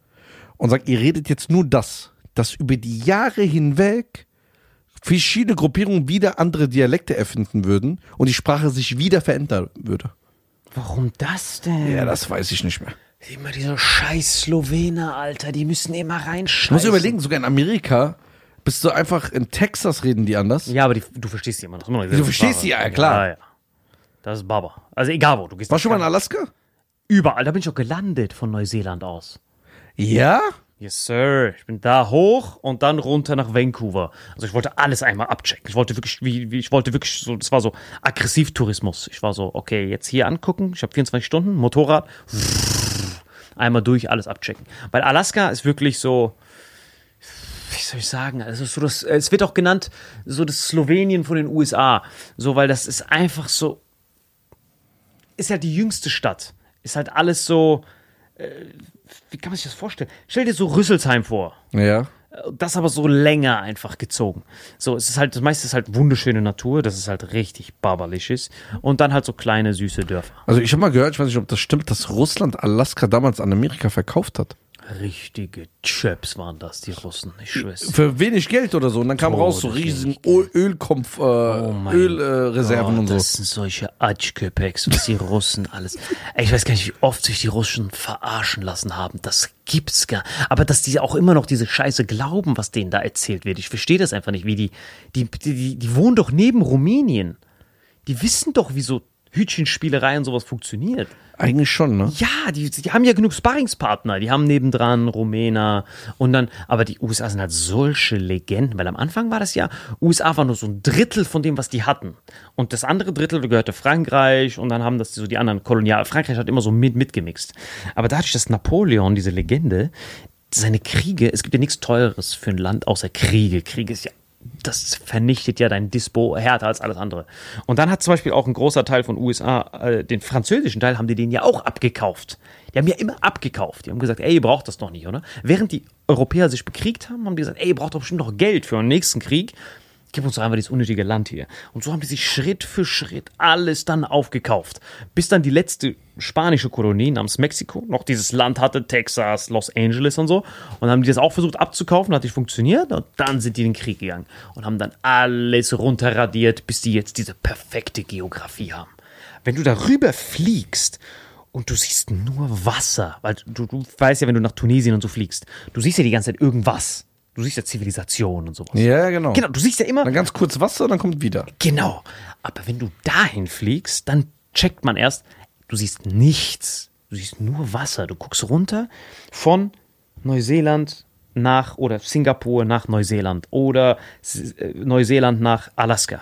und sagt, ihr redet jetzt nur das, dass über die Jahre hinweg verschiedene Gruppierungen wieder andere Dialekte erfinden würden und die Sprache sich wieder verändern würde. Warum das denn? Ja, das weiß ich nicht mehr. Immer diese scheiß Slowener, Alter, die müssen immer Ich reinscheißen. muss überlegen, sogar in Amerika bist du einfach in Texas reden die anders. Ja, aber die, du verstehst sie immer noch. Immer noch Du verstehst Sprache. sie, ja, klar. Ja, ja. Das ist Baba. Also egal wo, du gehst. Warst du schon mal in Alaska? Überall, da bin ich auch gelandet von Neuseeland aus. Ja? Yes, Sir. Ich bin da hoch und dann runter nach Vancouver. Also ich wollte alles einmal abchecken. Ich wollte wirklich, wie, wie ich wollte wirklich so, das war so Aggressivtourismus. Ich war so, okay, jetzt hier angucken. Ich habe 24 Stunden, Motorrad, einmal durch, alles abchecken. Weil Alaska ist wirklich so, wie soll ich sagen, also so das, es wird auch genannt, so das Slowenien von den USA. So, weil das ist einfach so, ist halt die jüngste Stadt. Ist halt alles so, äh, wie kann man sich das vorstellen? Stell dir so Rüsselsheim vor. Ja. Das aber so länger einfach gezogen. So, es ist halt, das meiste ist halt wunderschöne Natur, das ist halt richtig barbarlich ist. Und dann halt so kleine, süße Dörfer. Also ich habe mal gehört, ich weiß nicht, ob das stimmt, dass Russland Alaska damals an Amerika verkauft hat. Richtige Chöps waren das, die Russen, ich schwör's. Für wenig Geld oder so. Und dann kam raus so riesigen Öl, Ölkompf, äh, mein Ölreserven Oh, und so. Das sind solche Atschköpeks, was die Russen alles. Ich weiß gar nicht, wie oft sich die Russen verarschen lassen haben. Das gibt's gar. Aber dass die auch immer noch diese Scheiße glauben, was denen da erzählt wird. Ich verstehe das einfach nicht. Wie die, die, die, die, die wohnen doch neben Rumänien. Die wissen doch, wie so Hütchenspielerei und sowas funktioniert. Eigentlich schon, ne? Ja, die, die haben ja genug Sparringspartner. Die haben nebendran Rumäner und dann, aber die USA sind halt solche Legenden, weil am Anfang war das ja, USA war nur so ein Drittel von dem, was die hatten. Und das andere Drittel gehörte Frankreich und dann haben das so die anderen Kolonial. Frankreich hat immer so mit, mitgemixt. Aber dadurch, dass Napoleon, diese Legende, seine Kriege, es gibt ja nichts Teureres für ein Land außer Kriege. Kriege ist ja das vernichtet ja dein Dispo härter als alles andere. Und dann hat zum Beispiel auch ein großer Teil von USA, äh, den französischen Teil, haben die den ja auch abgekauft. Die haben ja immer abgekauft. Die haben gesagt, ey, ihr braucht das doch nicht, oder? Während die Europäer sich bekriegt haben, haben die gesagt, ey, ihr braucht doch bestimmt noch Geld für einen nächsten Krieg. Gib uns doch einfach dieses unnötige Land hier. Und so haben die sich Schritt für Schritt alles dann aufgekauft. Bis dann die letzte spanische Kolonie namens Mexiko noch dieses Land hatte, Texas, Los Angeles und so. Und dann haben die das auch versucht abzukaufen, hat nicht funktioniert. Und dann sind die in den Krieg gegangen und haben dann alles runterradiert, bis die jetzt diese perfekte Geografie haben. Wenn du darüber fliegst und du siehst nur Wasser, weil du, du weißt ja, wenn du nach Tunesien und so fliegst, du siehst ja die ganze Zeit irgendwas. Du siehst ja Zivilisation und sowas. Ja, genau. Genau, du siehst ja immer. Dann ganz kurz Wasser, dann kommt wieder. Genau. Aber wenn du dahin fliegst, dann checkt man erst, du siehst nichts. Du siehst nur Wasser. Du guckst runter von Neuseeland nach oder Singapur nach Neuseeland oder äh, Neuseeland nach Alaska.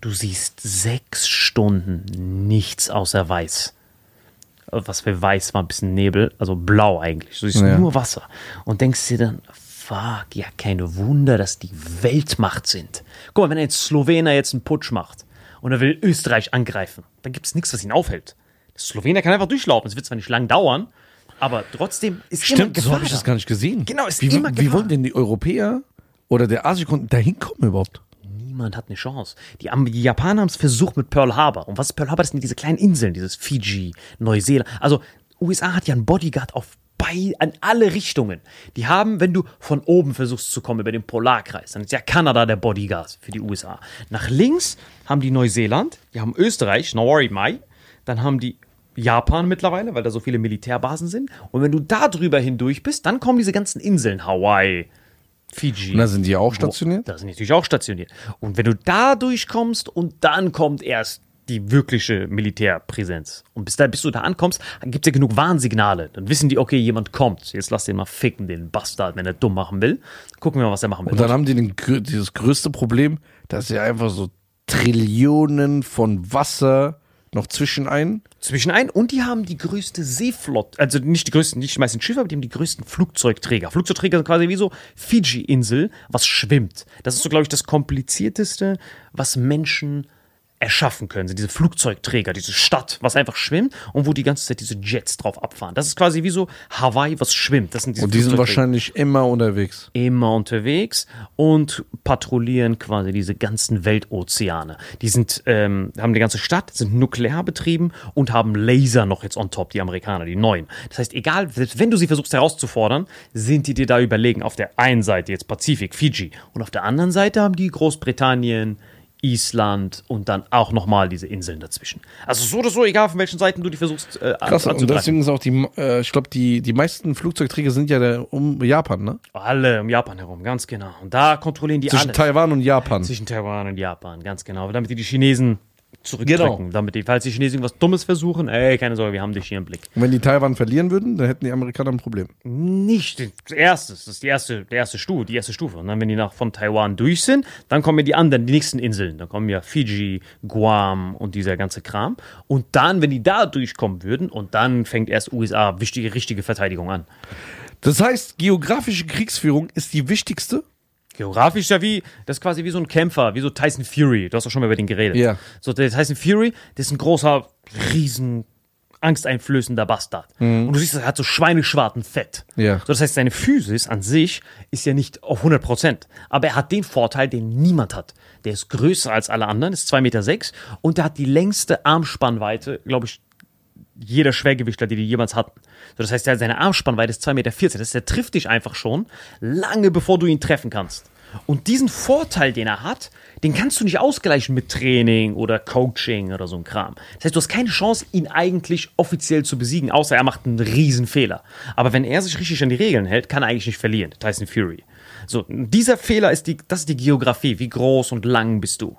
Du siehst sechs Stunden nichts außer weiß. Äh, Was für weiß war ein bisschen Nebel, also blau eigentlich. Du siehst Ja. nur Wasser. Und denkst dir dann, fuck, ja, kein Wunder, dass die Weltmacht sind. Guck mal, wenn ein Slowener jetzt einen Putsch macht und er will Österreich angreifen, dann gibt es nichts, was ihn aufhält. Der Slowener kann einfach durchlaufen. Es wird zwar nicht lang dauern, aber trotzdem ist immer Stimmt, so habe ich da. das gar nicht gesehen. Genau, ist wie, immer wie wollen denn die Europäer oder der Asiakontinent da hinkommen überhaupt? Niemand hat eine Chance. Die, die Japaner haben es versucht mit Pearl Harbor. Und was ist Pearl Harbor? Das sind diese kleinen Inseln, dieses Fiji, Neuseeland. Also USA hat ja einen Bodyguard auf bei, an alle Richtungen. Die haben, wenn du von oben versuchst zu kommen über den Polarkreis, dann ist ja Kanada der Bodyguard für die USA. Nach links haben die Neuseeland, die haben Österreich, Naori Mai, dann haben die Japan mittlerweile, weil da so viele Militärbasen sind. Und wenn du da drüber hindurch bist, dann kommen diese ganzen Inseln, Hawaii, Fiji. Und da sind die auch stationiert? Da sind die natürlich auch stationiert. Und wenn du da durchkommst und dann kommt erst die wirkliche Militärpräsenz. Und bis, da, bis du da ankommst, gibt es ja genug Warnsignale. Dann wissen die, okay, jemand kommt. Jetzt lass den mal ficken, den Bastard, wenn er dumm machen will. Gucken wir mal, was er machen will. Und dann haben die den, dieses größte Problem, dass sie einfach so Trillionen von Wasser noch zwischen ein. zwischen ein und die haben die größte Seeflotte, also nicht die größten, nicht die meisten Schiffe, aber die haben die größten Flugzeugträger. Flugzeugträger sind quasi wie so Fiji-Insel, was schwimmt. Das ist so, glaube ich, das komplizierteste, was Menschen erschaffen können. Sind diese Flugzeugträger, diese Stadt, was einfach schwimmt und wo die ganze Zeit diese Jets drauf abfahren. Das ist quasi wie so Hawaii, was schwimmt. Das sind diese Und die sind wahrscheinlich immer unterwegs. immer unterwegs und patrouillieren quasi diese ganzen Weltozeane. Die sind, ähm, haben die ganze Stadt, sind nuklear betrieben und haben Laser noch jetzt on top, die Amerikaner, die neuen. Das heißt, egal, selbst wenn du sie versuchst herauszufordern, sind die dir da überlegen. Auf der einen Seite jetzt Pazifik, Fiji und auf der anderen Seite haben die Großbritannien, Island und dann auch nochmal diese Inseln dazwischen. Also so oder so, egal von welchen Seiten du die versuchst äh, Krass, und deswegen ist auch die, äh, ich glaube, die, die meisten Flugzeugträger sind ja der, um Japan, ne? Alle um Japan herum, ganz genau. Und da kontrollieren die Zwischen alles. Taiwan und Japan. Zwischen Taiwan und Japan, ganz genau. Damit die die Chinesen zurückdrücken. Genau. Damit die, falls die Chinesen was Dummes versuchen, ey, keine Sorge, wir haben dich hier im Blick. Und wenn die Taiwan verlieren würden, dann hätten die Amerikaner ein Problem. Nicht das erste, das ist die erste, der erste Stufe, die erste Stufe. Und dann, wenn die nach von Taiwan durch sind, dann kommen ja die anderen, die nächsten Inseln. Dann kommen ja Fiji, Guam und dieser ganze Kram. Und dann, wenn die da durchkommen würden, und dann fängt erst USA wichtige, richtige Verteidigung an. Das heißt, geografische Kriegsführung ist die wichtigste. Geografisch ja wie, das ist quasi wie so ein Kämpfer, wie so Tyson Fury. Du hast doch schon mal über den geredet. Ja. So, der Tyson Fury, das ist ein großer, riesen, angsteinflößender Bastard. Und du siehst, er hat so schweineschwarten Fett. Ja. So, das heißt, seine Physis an sich ist ja nicht auf 100 Prozent. Aber er hat den Vorteil, den niemand hat. Der ist größer als alle anderen, ist 2,6 Meter sechs, und der hat die längste Armspannweite, glaube ich, jeder Schwergewichtler, die die jemals hatten. So, das heißt, der- seine Armspannweite ist 2,14 Meter. Das heißt, der trifft dich einfach schon, lange bevor du ihn treffen kannst. Und diesen Vorteil, den er hat, den kannst du nicht ausgleichen mit Training oder Coaching oder so ein Kram. Das heißt, du hast keine Chance, ihn eigentlich offiziell zu besiegen, außer er macht einen riesen Fehler. Aber wenn er sich richtig an die Regeln hält, kann er eigentlich nicht verlieren. Tyson Fury. So, dieser Fehler ist die, das ist die Geografie. Wie groß und lang bist du?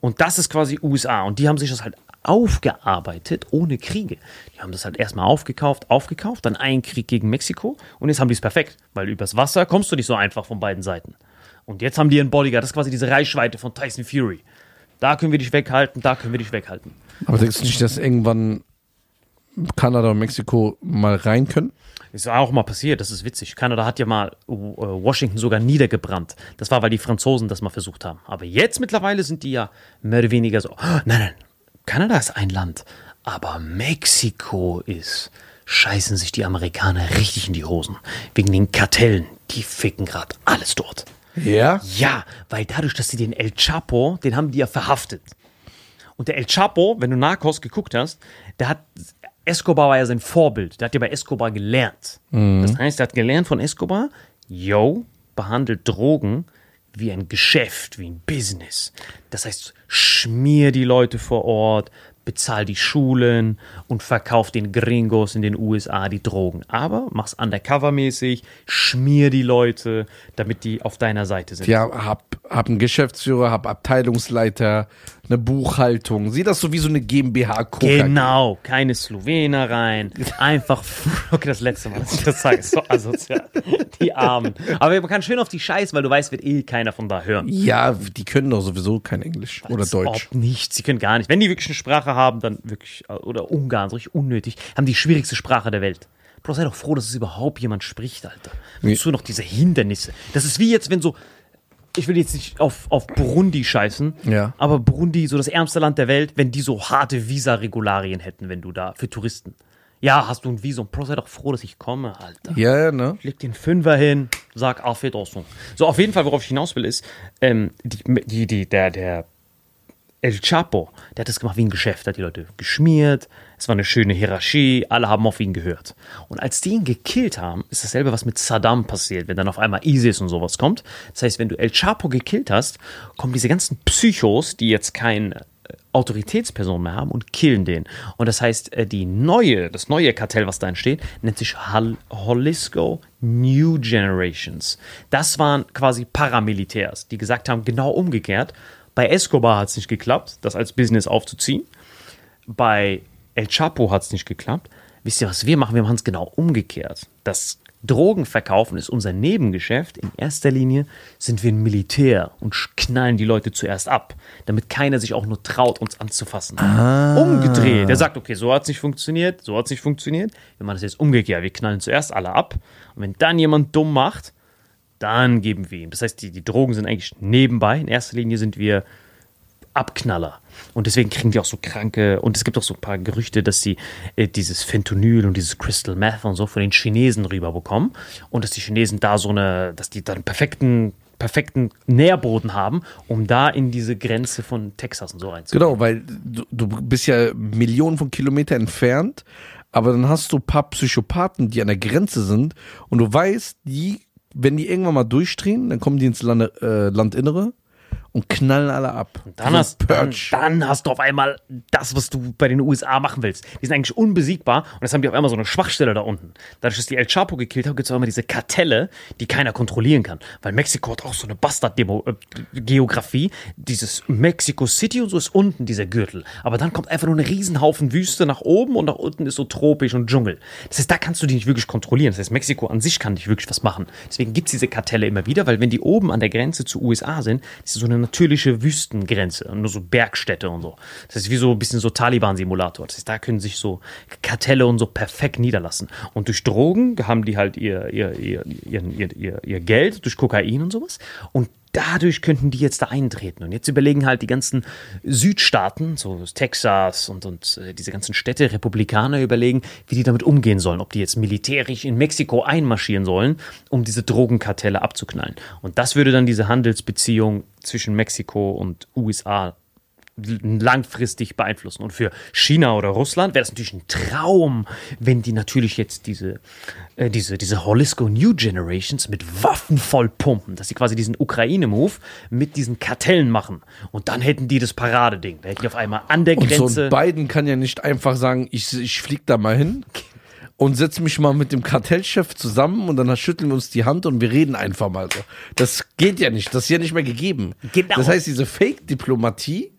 Und das ist quasi USA. Und die haben sich das halt aufgearbeitet ohne Kriege. Die haben das halt erstmal aufgekauft, aufgekauft, dann einen Krieg gegen Mexiko und jetzt haben die es perfekt, weil übers Wasser kommst du nicht so einfach von beiden Seiten. Und jetzt haben die einen Bodyguard, das ist quasi diese Reichweite von Tyson Fury. Da können wir dich weghalten, da können wir dich weghalten. Aber denkst du nicht, dass irgendwann Kanada und Mexiko mal rein können? Ist auch mal passiert, das ist witzig. Kanada hat ja mal äh, Washington sogar niedergebrannt. Das war, weil die Franzosen das mal versucht haben. Aber jetzt mittlerweile sind die ja mehr oder weniger so, oh, nein, nein, Kanada ist ein Land, aber Mexiko ist, scheißen sich die Amerikaner richtig in die Hosen. Wegen den Kartellen, die ficken gerade alles dort. Ja. Ja, weil dadurch, dass sie den El Chapo, den haben die ja verhaftet. Und der El Chapo, wenn du Narcos geguckt hast, der hat, Escobar war ja sein Vorbild. Der hat ja bei Escobar gelernt. Das heißt, er hat gelernt von Escobar, yo, behandelt Drogen wie ein Geschäft, wie ein Business. Das heißt, schmier die Leute vor Ort, bezahl die Schulen und verkauf den Gringos in den USA die Drogen. Aber mach's undercover-mäßig, schmier die Leute, damit die auf deiner Seite sind. Ja, hab, hab einen Geschäftsführer, hab Abteilungsleiter, eine Buchhaltung. Sieh das so wie so eine GmbH Coca. Genau, keine Slowener rein. Einfach, okay, das letzte Mal, dass ich das sage, ist so asozial. Die Armen. Aber man kann schön auf die Scheiß, weil du weißt, wird eh keiner von da hören. Ja, die können doch sowieso kein Englisch oder Als Deutsch. Ob nicht, sie können gar nicht. Wenn die wirklich eine Sprache haben, dann wirklich, äh, oder Ungarn, so richtig unnötig, haben die schwierigste Sprache der Welt. Bro, sei doch froh, dass es überhaupt jemand spricht, Alter. Wozu noch diese Hindernisse? Das ist wie jetzt, wenn so, ich will jetzt nicht auf, auf Burundi scheißen, Ja. aber Burundi, so das ärmste Land der Welt, wenn die so harte Visa-Regularien hätten, wenn du da, für Touristen. Ja, hast du ein Visum? Bro, sei doch froh, dass ich komme, Alter. Ja, ja, ne? Leg den Fünfer hin, sag Wiedersehen. So, auf jeden Fall, worauf ich hinaus will, ist, ähm, die, die, die, der, der El Chapo, der hat das gemacht wie ein Geschäft, hat die Leute geschmiert, es war eine schöne Hierarchie, alle haben auf ihn gehört. Und als die ihn gekillt haben, ist dasselbe, was mit Saddam passiert, wenn dann auf einmal ISIS und sowas kommt. Das heißt, wenn du El Chapo gekillt hast, kommen diese ganzen Psychos, die jetzt kein äh, Autoritätsperson mehr haben und killen den. Und das heißt, äh, die neue, das neue Kartell, was da entsteht, nennt sich Hol Holisco New Generations. Das waren quasi Paramilitärs, die gesagt haben, genau umgekehrt. Bei Escobar hat es nicht geklappt, das als Business aufzuziehen. Bei El Chapo hat es nicht geklappt. Wisst ihr, was wir machen? Wir machen es genau umgekehrt. Das Drogenverkaufen ist unser Nebengeschäft. In erster Linie sind wir ein Militär und knallen die Leute zuerst ab, damit keiner sich auch nur traut, uns anzufassen. Umgedreht. Der sagt, okay, so hat es nicht funktioniert, so hat es nicht funktioniert. Wir machen das jetzt umgekehrt. Wir knallen zuerst alle ab. Und wenn dann jemand dumm macht, dann geben wir ihm. Das heißt, die, die Drogen sind eigentlich nebenbei. In erster Linie sind wir Abknaller. Und deswegen kriegen die auch so kranke, und es gibt auch so ein paar Gerüchte, dass sie äh, dieses Fentanyl und dieses Crystal Meth und so von den Chinesen rüberbekommen. Und dass die Chinesen da so eine, dass die da einen perfekten, perfekten Nährboden haben, um da in diese Grenze von Texas und so reinzukommen. Genau, weil du, du bist ja Millionen von Kilometern entfernt, aber dann hast du ein paar Psychopathen, die an der Grenze sind und du weißt, die, wenn die irgendwann mal durchdrehen, dann kommen die ins Lande, äh, Landinnere und knallen alle ab. Dann So hast, dann, dann hast du auf einmal das, was du bei den USA machen willst. Die sind eigentlich unbesiegbar und jetzt haben die auf einmal so eine Schwachstelle da unten. Dadurch, dass die El Chapo gekillt haben, gibt es auch immer diese Kartelle, die keiner kontrollieren kann. Weil Mexiko hat auch so eine Bastard-Geografie. Dieses Mexico City und so ist unten dieser Gürtel. Aber dann kommt einfach nur ein Riesenhaufen Wüste nach oben und nach unten ist so tropisch und Dschungel. Das heißt, da kannst du die nicht wirklich kontrollieren. Das heißt, Mexiko an sich kann nicht wirklich was machen. Deswegen gibt es diese Kartelle immer wieder, weil wenn die oben an der Grenze zu USA sind, ist so eine natürliche Wüstengrenze nur so Bergstädte und so. Das ist wie so ein bisschen so Taliban-Simulator. Das heißt, da können sich so Kartelle und so perfekt niederlassen. Und durch Drogen haben die halt ihr, ihr, ihr, ihr, ihr, ihr, ihr Geld, durch Kokain und sowas. Und dadurch könnten die jetzt da eintreten. Und jetzt überlegen halt die ganzen Südstaaten, so Texas und, und äh, diese ganzen Städte, Republikaner überlegen, wie die damit umgehen sollen. Ob die jetzt militärisch in Mexiko einmarschieren sollen, um diese Drogenkartelle abzuknallen. Und das würde dann diese Handelsbeziehung zwischen Mexiko und USA langfristig beeinflussen. Und für China oder Russland wäre das natürlich ein Traum, wenn die natürlich jetzt diese, äh, diese, diese Holisco New Generations mit Waffen voll pumpen, dass sie quasi diesen Ukraine-Move mit diesen Kartellen machen. Und dann hätten die das Paradeding. Da hätten die auf einmal an der Und so Grenze. ein Biden kann ja nicht einfach sagen, ich, ich flieg da mal hin und setz mich mal mit dem Kartellchef zusammen und dann schütteln wir uns die Hand und wir reden einfach mal so. Das geht ja nicht, das ist ja nicht mehr gegeben. Genau. Das heißt, diese Fake-Diplomatie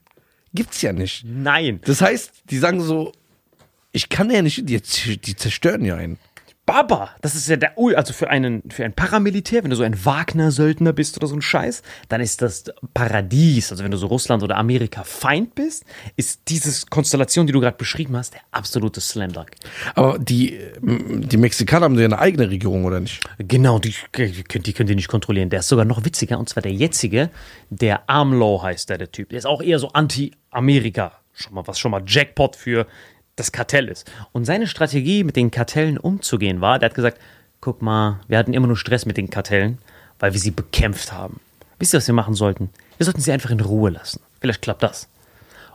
gibt's ja nicht. Nein. Das heißt, die sagen so, ich kann ja nicht, die, die zerstören ja einen. Baba, das ist ja der also für einen, für ein Paramilitär, wenn du so ein Wagner-Söldner bist oder so ein Scheiß, dann ist das Paradies. Also wenn du so Russland oder Amerika Feind bist, ist diese Konstellation, die du gerade beschrieben hast, der absolute Slam Dunk. Aber die, ähm, die Mexikaner haben ja eine eigene Regierung, oder nicht? Genau, die, die, können- die können die nicht kontrollieren. Der ist sogar noch witziger, und zwar der jetzige, der AMLO heißt der, der Typ. Der ist auch eher so Anti-Amerika. Schon mal, was schon mal Jackpot für das Kartell ist. Und seine Strategie, mit den Kartellen umzugehen, war, der hat gesagt, guck mal, wir hatten immer nur Stress mit den Kartellen, weil wir sie bekämpft haben. Wisst ihr, was wir machen sollten? Wir sollten sie einfach in Ruhe lassen. Vielleicht klappt das.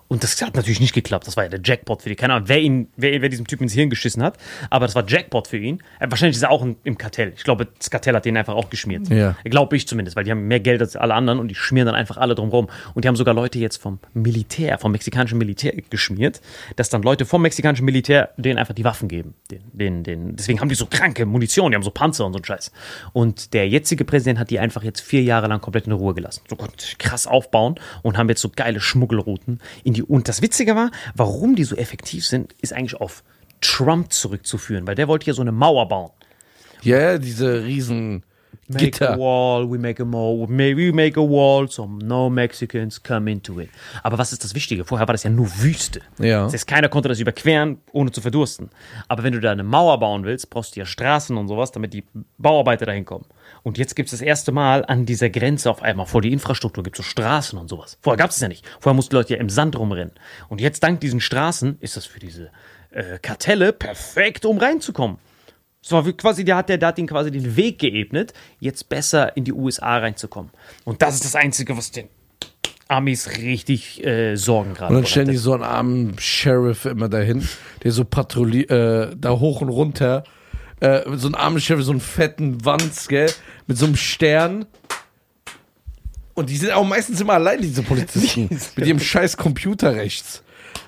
Und das hat natürlich nicht geklappt. Das war ja der Jackpot für die. Keine Ahnung, wer, ihn, wer, wer diesem Typen ins Hirn geschissen hat. Aber das war Jackpot für ihn. Äh, wahrscheinlich ist er auch im, Kartell. Ich glaube, das Kartell hat den einfach auch geschmiert. Ja. Glaube ich zumindest, weil die haben mehr Geld als alle anderen und die schmieren dann einfach alle drumherum. Und die haben sogar Leute jetzt vom Militär, vom mexikanischen Militär geschmiert, dass dann Leute vom mexikanischen Militär denen einfach die Waffen geben. Den, den, den. Deswegen haben die so kranke Munition, die haben so Panzer und so einen Scheiß. Und der jetzige Präsident hat die einfach jetzt vier Jahre lang komplett in Ruhe gelassen. So konnten sich krass aufbauen und haben jetzt so geile Schmuggelrouten in die. Und das Witzige war, warum die so effektiv sind, ist eigentlich auf Trump zurückzuführen, weil der wollte hier so eine Mauer bauen. Ja, ja, diese riesen Make a Gitter. wall, we make a wall, we make a wall, so no Mexicans come into it. Aber was ist das Wichtige? Vorher war das ja nur Wüste. Ja. Das heißt, keiner konnte das überqueren, ohne zu verdursten. Aber wenn du da eine Mauer bauen willst, brauchst du ja Straßen und sowas, damit die Bauarbeiter dahin kommen. Und jetzt gibt es das erste Mal an dieser Grenze auf einmal vor die Infrastruktur, gibt es so Straßen und sowas. Vorher gab es ja nicht. Vorher mussten Leute ja im Sand rumrennen. Und jetzt dank diesen Straßen ist das für diese äh, Kartelle perfekt, um reinzukommen. Wie quasi, der hat, der, der hat ihnen quasi den Weg geebnet, jetzt besser in die USA reinzukommen. Und das ist das Einzige, was den Amis richtig äh, Sorgen gerade. Und dann stellen die so einen armen Sheriff immer dahin, der so patrouilliert, äh, da hoch und runter. Äh, so einen armen Sheriff, so einen fetten Wanz, gell? Mit so einem Stern. Und die sind auch meistens immer allein, diese Polizisten. mit ihrem scheiß Computer rechts.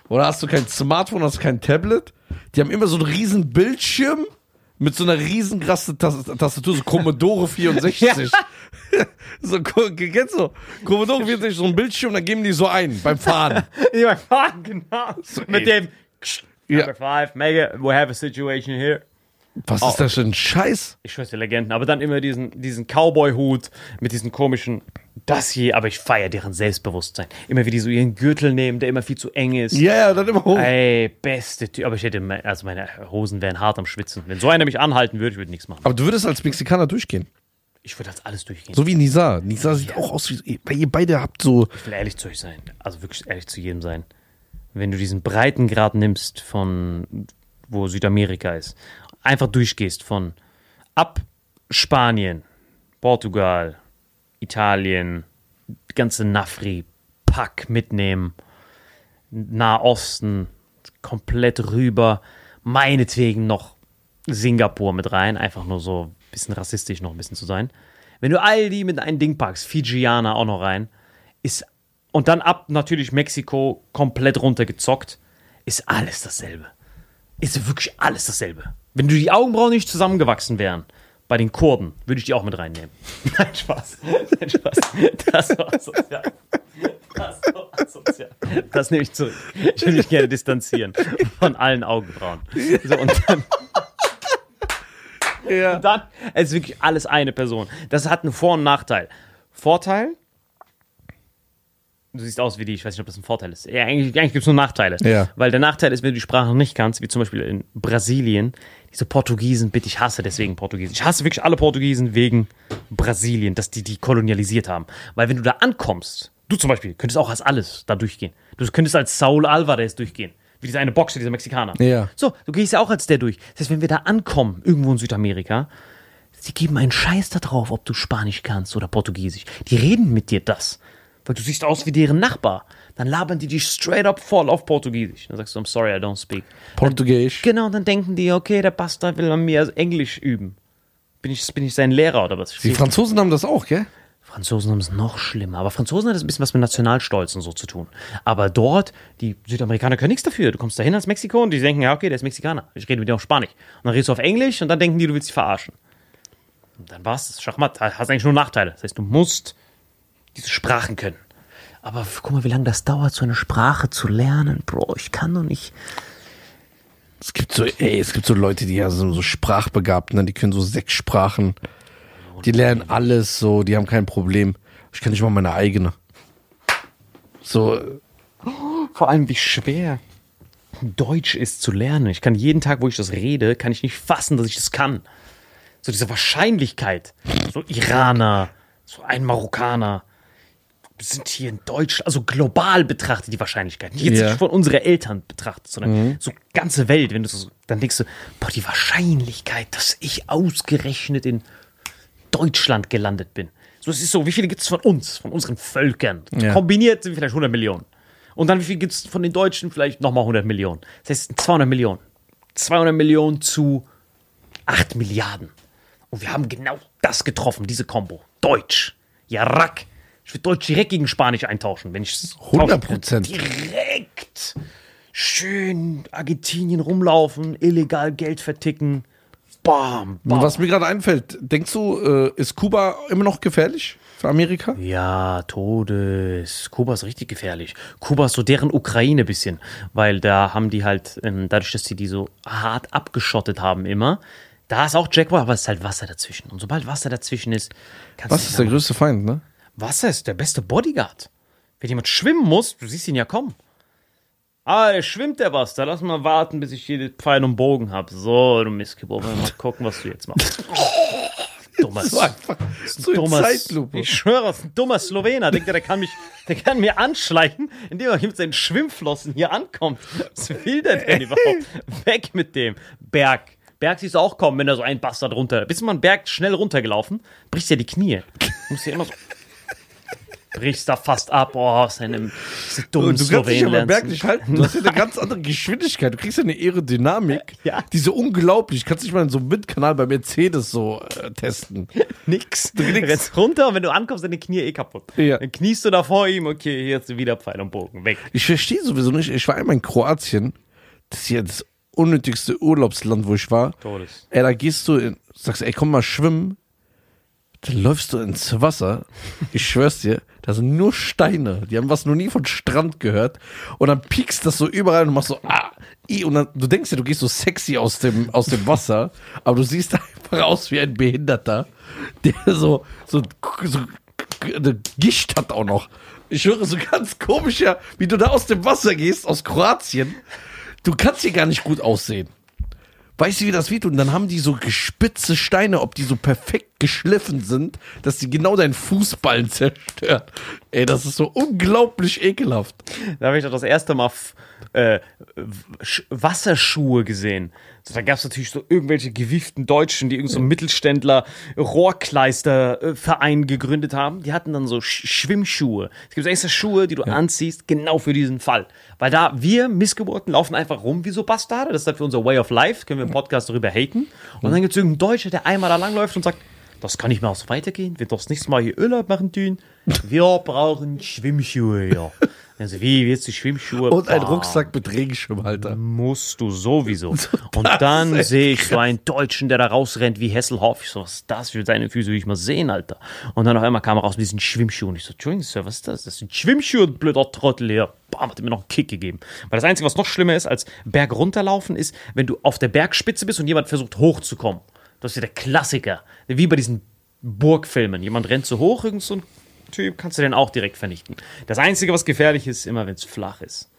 Oder hast du kein Smartphone, hast du kein Tablet? Die haben immer so einen riesen Bildschirm mit so einer riesen krassen Tas- Tastatur, so Commodore 64. so, kennst du? Commodore 64, so ein Bildschirm, dann geben die so ein beim Fahren. Ja, fahren, genau. Mit ey. dem. Number five, Mega, we have a situation here. Was ist das für ein Scheiß? Ich schwör's dir Legenden, aber dann immer diesen, diesen Cowboy-Hut mit diesen komischen, das hier, aber ich feiere deren Selbstbewusstsein. Immer wie die so ihren Gürtel nehmen, der immer viel zu eng ist. Ja, ja, dann immer hoch. Ey, beste Typ. Aber ich hätte, also meine Hosen wären hart am Schwitzen. Wenn so einer mich anhalten würde, ich würde nichts machen. Aber du würdest als Mexikaner durchgehen. Ich würde das alles durchgehen. So wie Nisa. Nisa sieht auch aus wie. Weil ihr beide habt so. Ich will ehrlich zu euch sein. Also wirklich ehrlich zu jedem sein. Wenn du diesen Breitengrad nimmst von wo Südamerika ist, einfach durchgehst von ab Spanien, Portugal, Italien, ganze Nafri, Pack mitnehmen, Nahosten, komplett rüber, meinetwegen noch Singapur mit rein, einfach nur so ein bisschen rassistisch noch ein bisschen zu sein. Wenn du all die mit einem Ding packst, Fijianer auch noch rein, ist und dann ab natürlich Mexiko komplett runtergezockt, ist alles dasselbe. Ist wirklich alles dasselbe. Wenn du die Augenbrauen nicht zusammengewachsen wären, bei den Kurden, würde ich die auch mit reinnehmen. Nein, Spaß. Nein, Spaß. Das war asozial. Das war asozial. Das nehme ich zurück. Ich will mich gerne distanzieren von allen Augenbrauen. So, und dann, Ja. und dann es ist wirklich alles eine Person. Das hat einen Vor- und Nachteil. Vorteil, du siehst aus wie die, ich weiß nicht, ob das ein Vorteil ist. Ja, eigentlich, eigentlich gibt es nur Nachteile. Ja. Weil der Nachteil ist, wenn du die Sprache noch nicht kannst, wie zum Beispiel in Brasilien, diese Portugiesen, bitte, ich hasse deswegen Portugiesen. Ich hasse wirklich alle Portugiesen wegen Brasilien, dass die die kolonialisiert haben. Weil wenn du da ankommst, du zum Beispiel, könntest auch als alles da durchgehen. Du könntest als Saul Alvarez durchgehen. Wie dieser eine Boxer, dieser Mexikaner. Ja. So, du gehst ja auch als der durch. Das heißt, wenn wir da ankommen, irgendwo in Südamerika, sie geben einen Scheiß da drauf, ob du Spanisch kannst oder Portugiesisch. Die reden mit dir das. Weil du siehst aus wie deren Nachbar. Dann labern die dich straight up voll auf Portugiesisch. Dann sagst du, I'm sorry, I don't speak. Portugiesisch. Genau, und dann denken die, okay, der Bastard will an mir Englisch üben. Bin ich, bin ich sein Lehrer oder was? Die Franzosen haben das auch, gell? Franzosen haben es noch schlimmer. Aber Franzosen hat das ein bisschen was mit Nationalstolz und so zu tun. Aber dort, die Südamerikaner können nichts dafür. Du kommst dahin als Mexiko und die denken, ja, okay, der ist Mexikaner. Ich rede mit dir auf Spanisch. Und dann redest du auf Englisch und dann denken die, du willst sie verarschen. Und dann war's das. Schachmatt. Hast eigentlich nur Nachteile. Das heißt, du musst diese Sprachen können. Aber guck mal, wie lange das dauert, so eine Sprache zu lernen. Bro, ich kann doch nicht. Es gibt so, ey, es gibt so Leute, die ja so, so sprachbegabt, ne? die können so sechs Sprachen. Die lernen alles so, die haben kein Problem. Ich kann nicht mal meine eigene. So, Vor allem, wie schwer Deutsch ist zu lernen. Ich kann jeden Tag, wo ich das rede, kann ich nicht fassen, dass ich das kann. So diese Wahrscheinlichkeit. So Iraner, so ein Marokkaner sind hier in Deutschland, also global betrachtet die Wahrscheinlichkeit. Nicht jetzt Ja. nicht von unseren Eltern betrachtet, sondern so ganze Welt. Wenn du so, dann denkst du, boah, die Wahrscheinlichkeit, dass ich ausgerechnet in Deutschland gelandet bin. So, es ist so, wie viele gibt es von uns, von unseren Völkern? Ja. Kombiniert sind vielleicht 100 Millionen. Und dann, wie viel gibt es von den Deutschen? Vielleicht nochmal 100 Millionen. Das heißt, 200 Millionen. 200 Millionen zu 8 Milliarden. Und wir haben genau das getroffen, diese Kombo. Deutsch. Ja, rack. Ich würde Deutsch direkt gegen Spanisch eintauschen, wenn ich es 100 Prozent. Direkt. Schön Argentinien rumlaufen, illegal Geld verticken. Bam, bam. was mir gerade einfällt, denkst du, äh, ist Kuba immer noch gefährlich für Amerika? Ja, Todes. Kuba ist richtig gefährlich. Kuba ist so deren Ukraine bisschen, weil da haben die halt, ähm, dadurch, dass sie die so hart abgeschottet haben immer, da ist auch Jaguar, aber es ist halt Wasser dazwischen. Und sobald Wasser dazwischen ist, kannst Was du ist der größte Feind, ne? Wasser ist der beste Bodyguard. Wenn jemand schwimmen muss, du siehst ihn ja kommen. Ah, der schwimmt der Bastard. Lass mal warten, bis ich hier den Pfeil und Bogen hab. So, du Mistgeburt. Mal gucken, was du jetzt machst. Dummes. So einfach, so in dummer, Zeitlupe. Ich schwöre, das ist ein dummer Slowener. Denkt er, der kann mich, der kann mir anschleichen, indem er mit seinen Schwimmflossen hier ankommt. Was will der denn überhaupt? Weg mit dem. Berg. Berg siehst du auch kommen, wenn da so ein Bastard runter. Bist du mal einen Berg schnell runtergelaufen, brichst ja die Knie. Du musst ja immer so. Brichst da fast ab. Oh, aus einem dummen du kannst dich aber merklich halten. Du hast ja eine ganz andere Geschwindigkeit. Du kriegst ja eine Aerodynamik. Ja. Die so unglaublich. Kannst dich mal in so einem Windkanal bei Mercedes so äh, testen. Nix. Du rennst runter und wenn du ankommst, sind die Knie eh kaputt. Ja. Dann kniest du da vor ihm, okay, ist wieder Pfeil und Bogen, weg. Ich verstehe sowieso nicht. Ich war einmal in Kroatien. Das ist ja das unnötigste Urlaubsland, wo ich war. Todes. Ey, da gehst du, in, sagst, ey, komm mal schwimmen. Dann läufst du ins Wasser. Ich schwör's dir, da sind nur Steine. Die haben was noch nie von Strand gehört. Und dann piekst das so überall und machst so, ah, i. Und dann, du denkst dir, du gehst so sexy aus dem, aus dem Wasser. Aber du siehst einfach aus wie ein Behinderter, der so, so, so eine Gicht hat auch noch. Ich höre so ganz komisch, ja, wie du da aus dem Wasser gehst, aus Kroatien. Du kannst hier gar nicht gut aussehen. Weißt du, wie das wehtut? Und dann haben die so gespitze Steine, ob die so perfekt geschliffen sind, dass die genau deinen Fußballen zerstören. Ey, das ist so unglaublich ekelhaft. Da habe ich doch das erste Mal äh, Sch- Wasserschuhe gesehen. Da gab es natürlich so irgendwelche gewieften Deutschen, die irgendein so einen Mittelständler Rohrkleisterverein gegründet haben. Die hatten dann so Sch Schwimmschuhe. Es gibt extra Schuhe, die du anziehst, genau für diesen Fall. Weil da wir Missgeburten laufen einfach rum wie so Bastarde. Das ist dann für unser Way of Life. Können wir im Podcast darüber haten. Und dann gibt es irgendeinen Deutscher, der einmal da langläuft und sagt, das kann nicht mehr so weitergehen. Wir doch das nächste Mal hier Urlaub machen tun. Wir brauchen Schwimmschuhe, ja. Also wie, jetzt die Schwimmschuhe? Und ein Rucksack mit Regenschirmhalter. Musst du sowieso. Und dann sehe ich so einen Deutschen, der da rausrennt wie Hesselhoff. Ich so, was ist das für seine Füße, will ich mal sehen, Alter. Und dann auf einmal kam er raus mit diesen Schwimmschuhen. Ich so, Entschuldigung, Sir, was ist das? Das sind Schwimmschuhe, blöder Trottel hier. Bam, hat er mir noch einen Kick gegeben. Weil das Einzige, was noch schlimmer ist als Berg runterlaufen, ist, wenn du auf der Bergspitze bist und jemand versucht hochzukommen. Das ist ja der Klassiker. Wie bei diesen Burgfilmen. Jemand rennt so hoch, irgend so ein Typ, kannst du den auch direkt vernichten. Das Einzige, was gefährlich ist, ist immer, wenn es flach ist.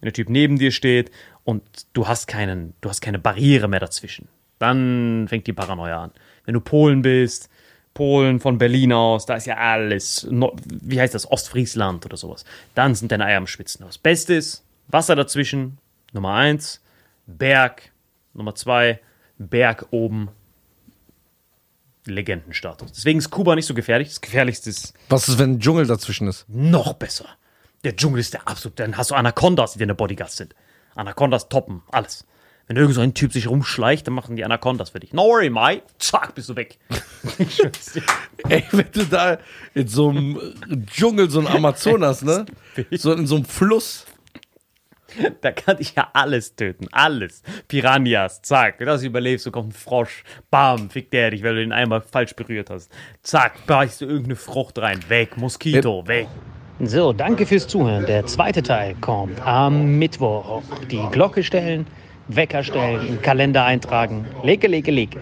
Wenn der Typ neben dir steht und du hast keinen, du hast keine Barriere mehr dazwischen. Dann fängt die Paranoia an. Wenn du Polen bist, Polen von Berlin aus, da ist ja alles, wie heißt das, Ostfriesland oder sowas. Dann sind deine Eier am Schwitzen. Das Beste ist, Wasser dazwischen, Nummer eins, Berg, Nummer zwei, Berg oben, Legendenstatus. Deswegen ist Kuba nicht so gefährlich. Das Gefährlichste ist Was ist, wenn ein Dschungel dazwischen ist? noch besser. Der Dschungel ist der absolut. Dann hast du Anacondas, die deine Bodyguards sind. Anacondas toppen, alles. Wenn irgend so ein Typ sich rumschleicht, dann machen die Anacondas für dich. No worry, mate. Zack, bist du weg. Ey, wenn du da in so einem Dschungel, so ein Amazonas, ne? So in so einem Fluss. da kann ich ja alles töten. Alles. Piranhas, zack. Wenn du das überlebst, du kommt ein Frosch. Bam, fickt der dich, weil du den einmal falsch berührt hast. Zack, beißt du irgendeine Frucht rein. Weg. Moskito, weg. So, danke fürs Zuhören. Der zweite Teil kommt am Mittwoch. Die Glocke stellen, Wecker stellen, Kalender eintragen. Leke, leke, leke.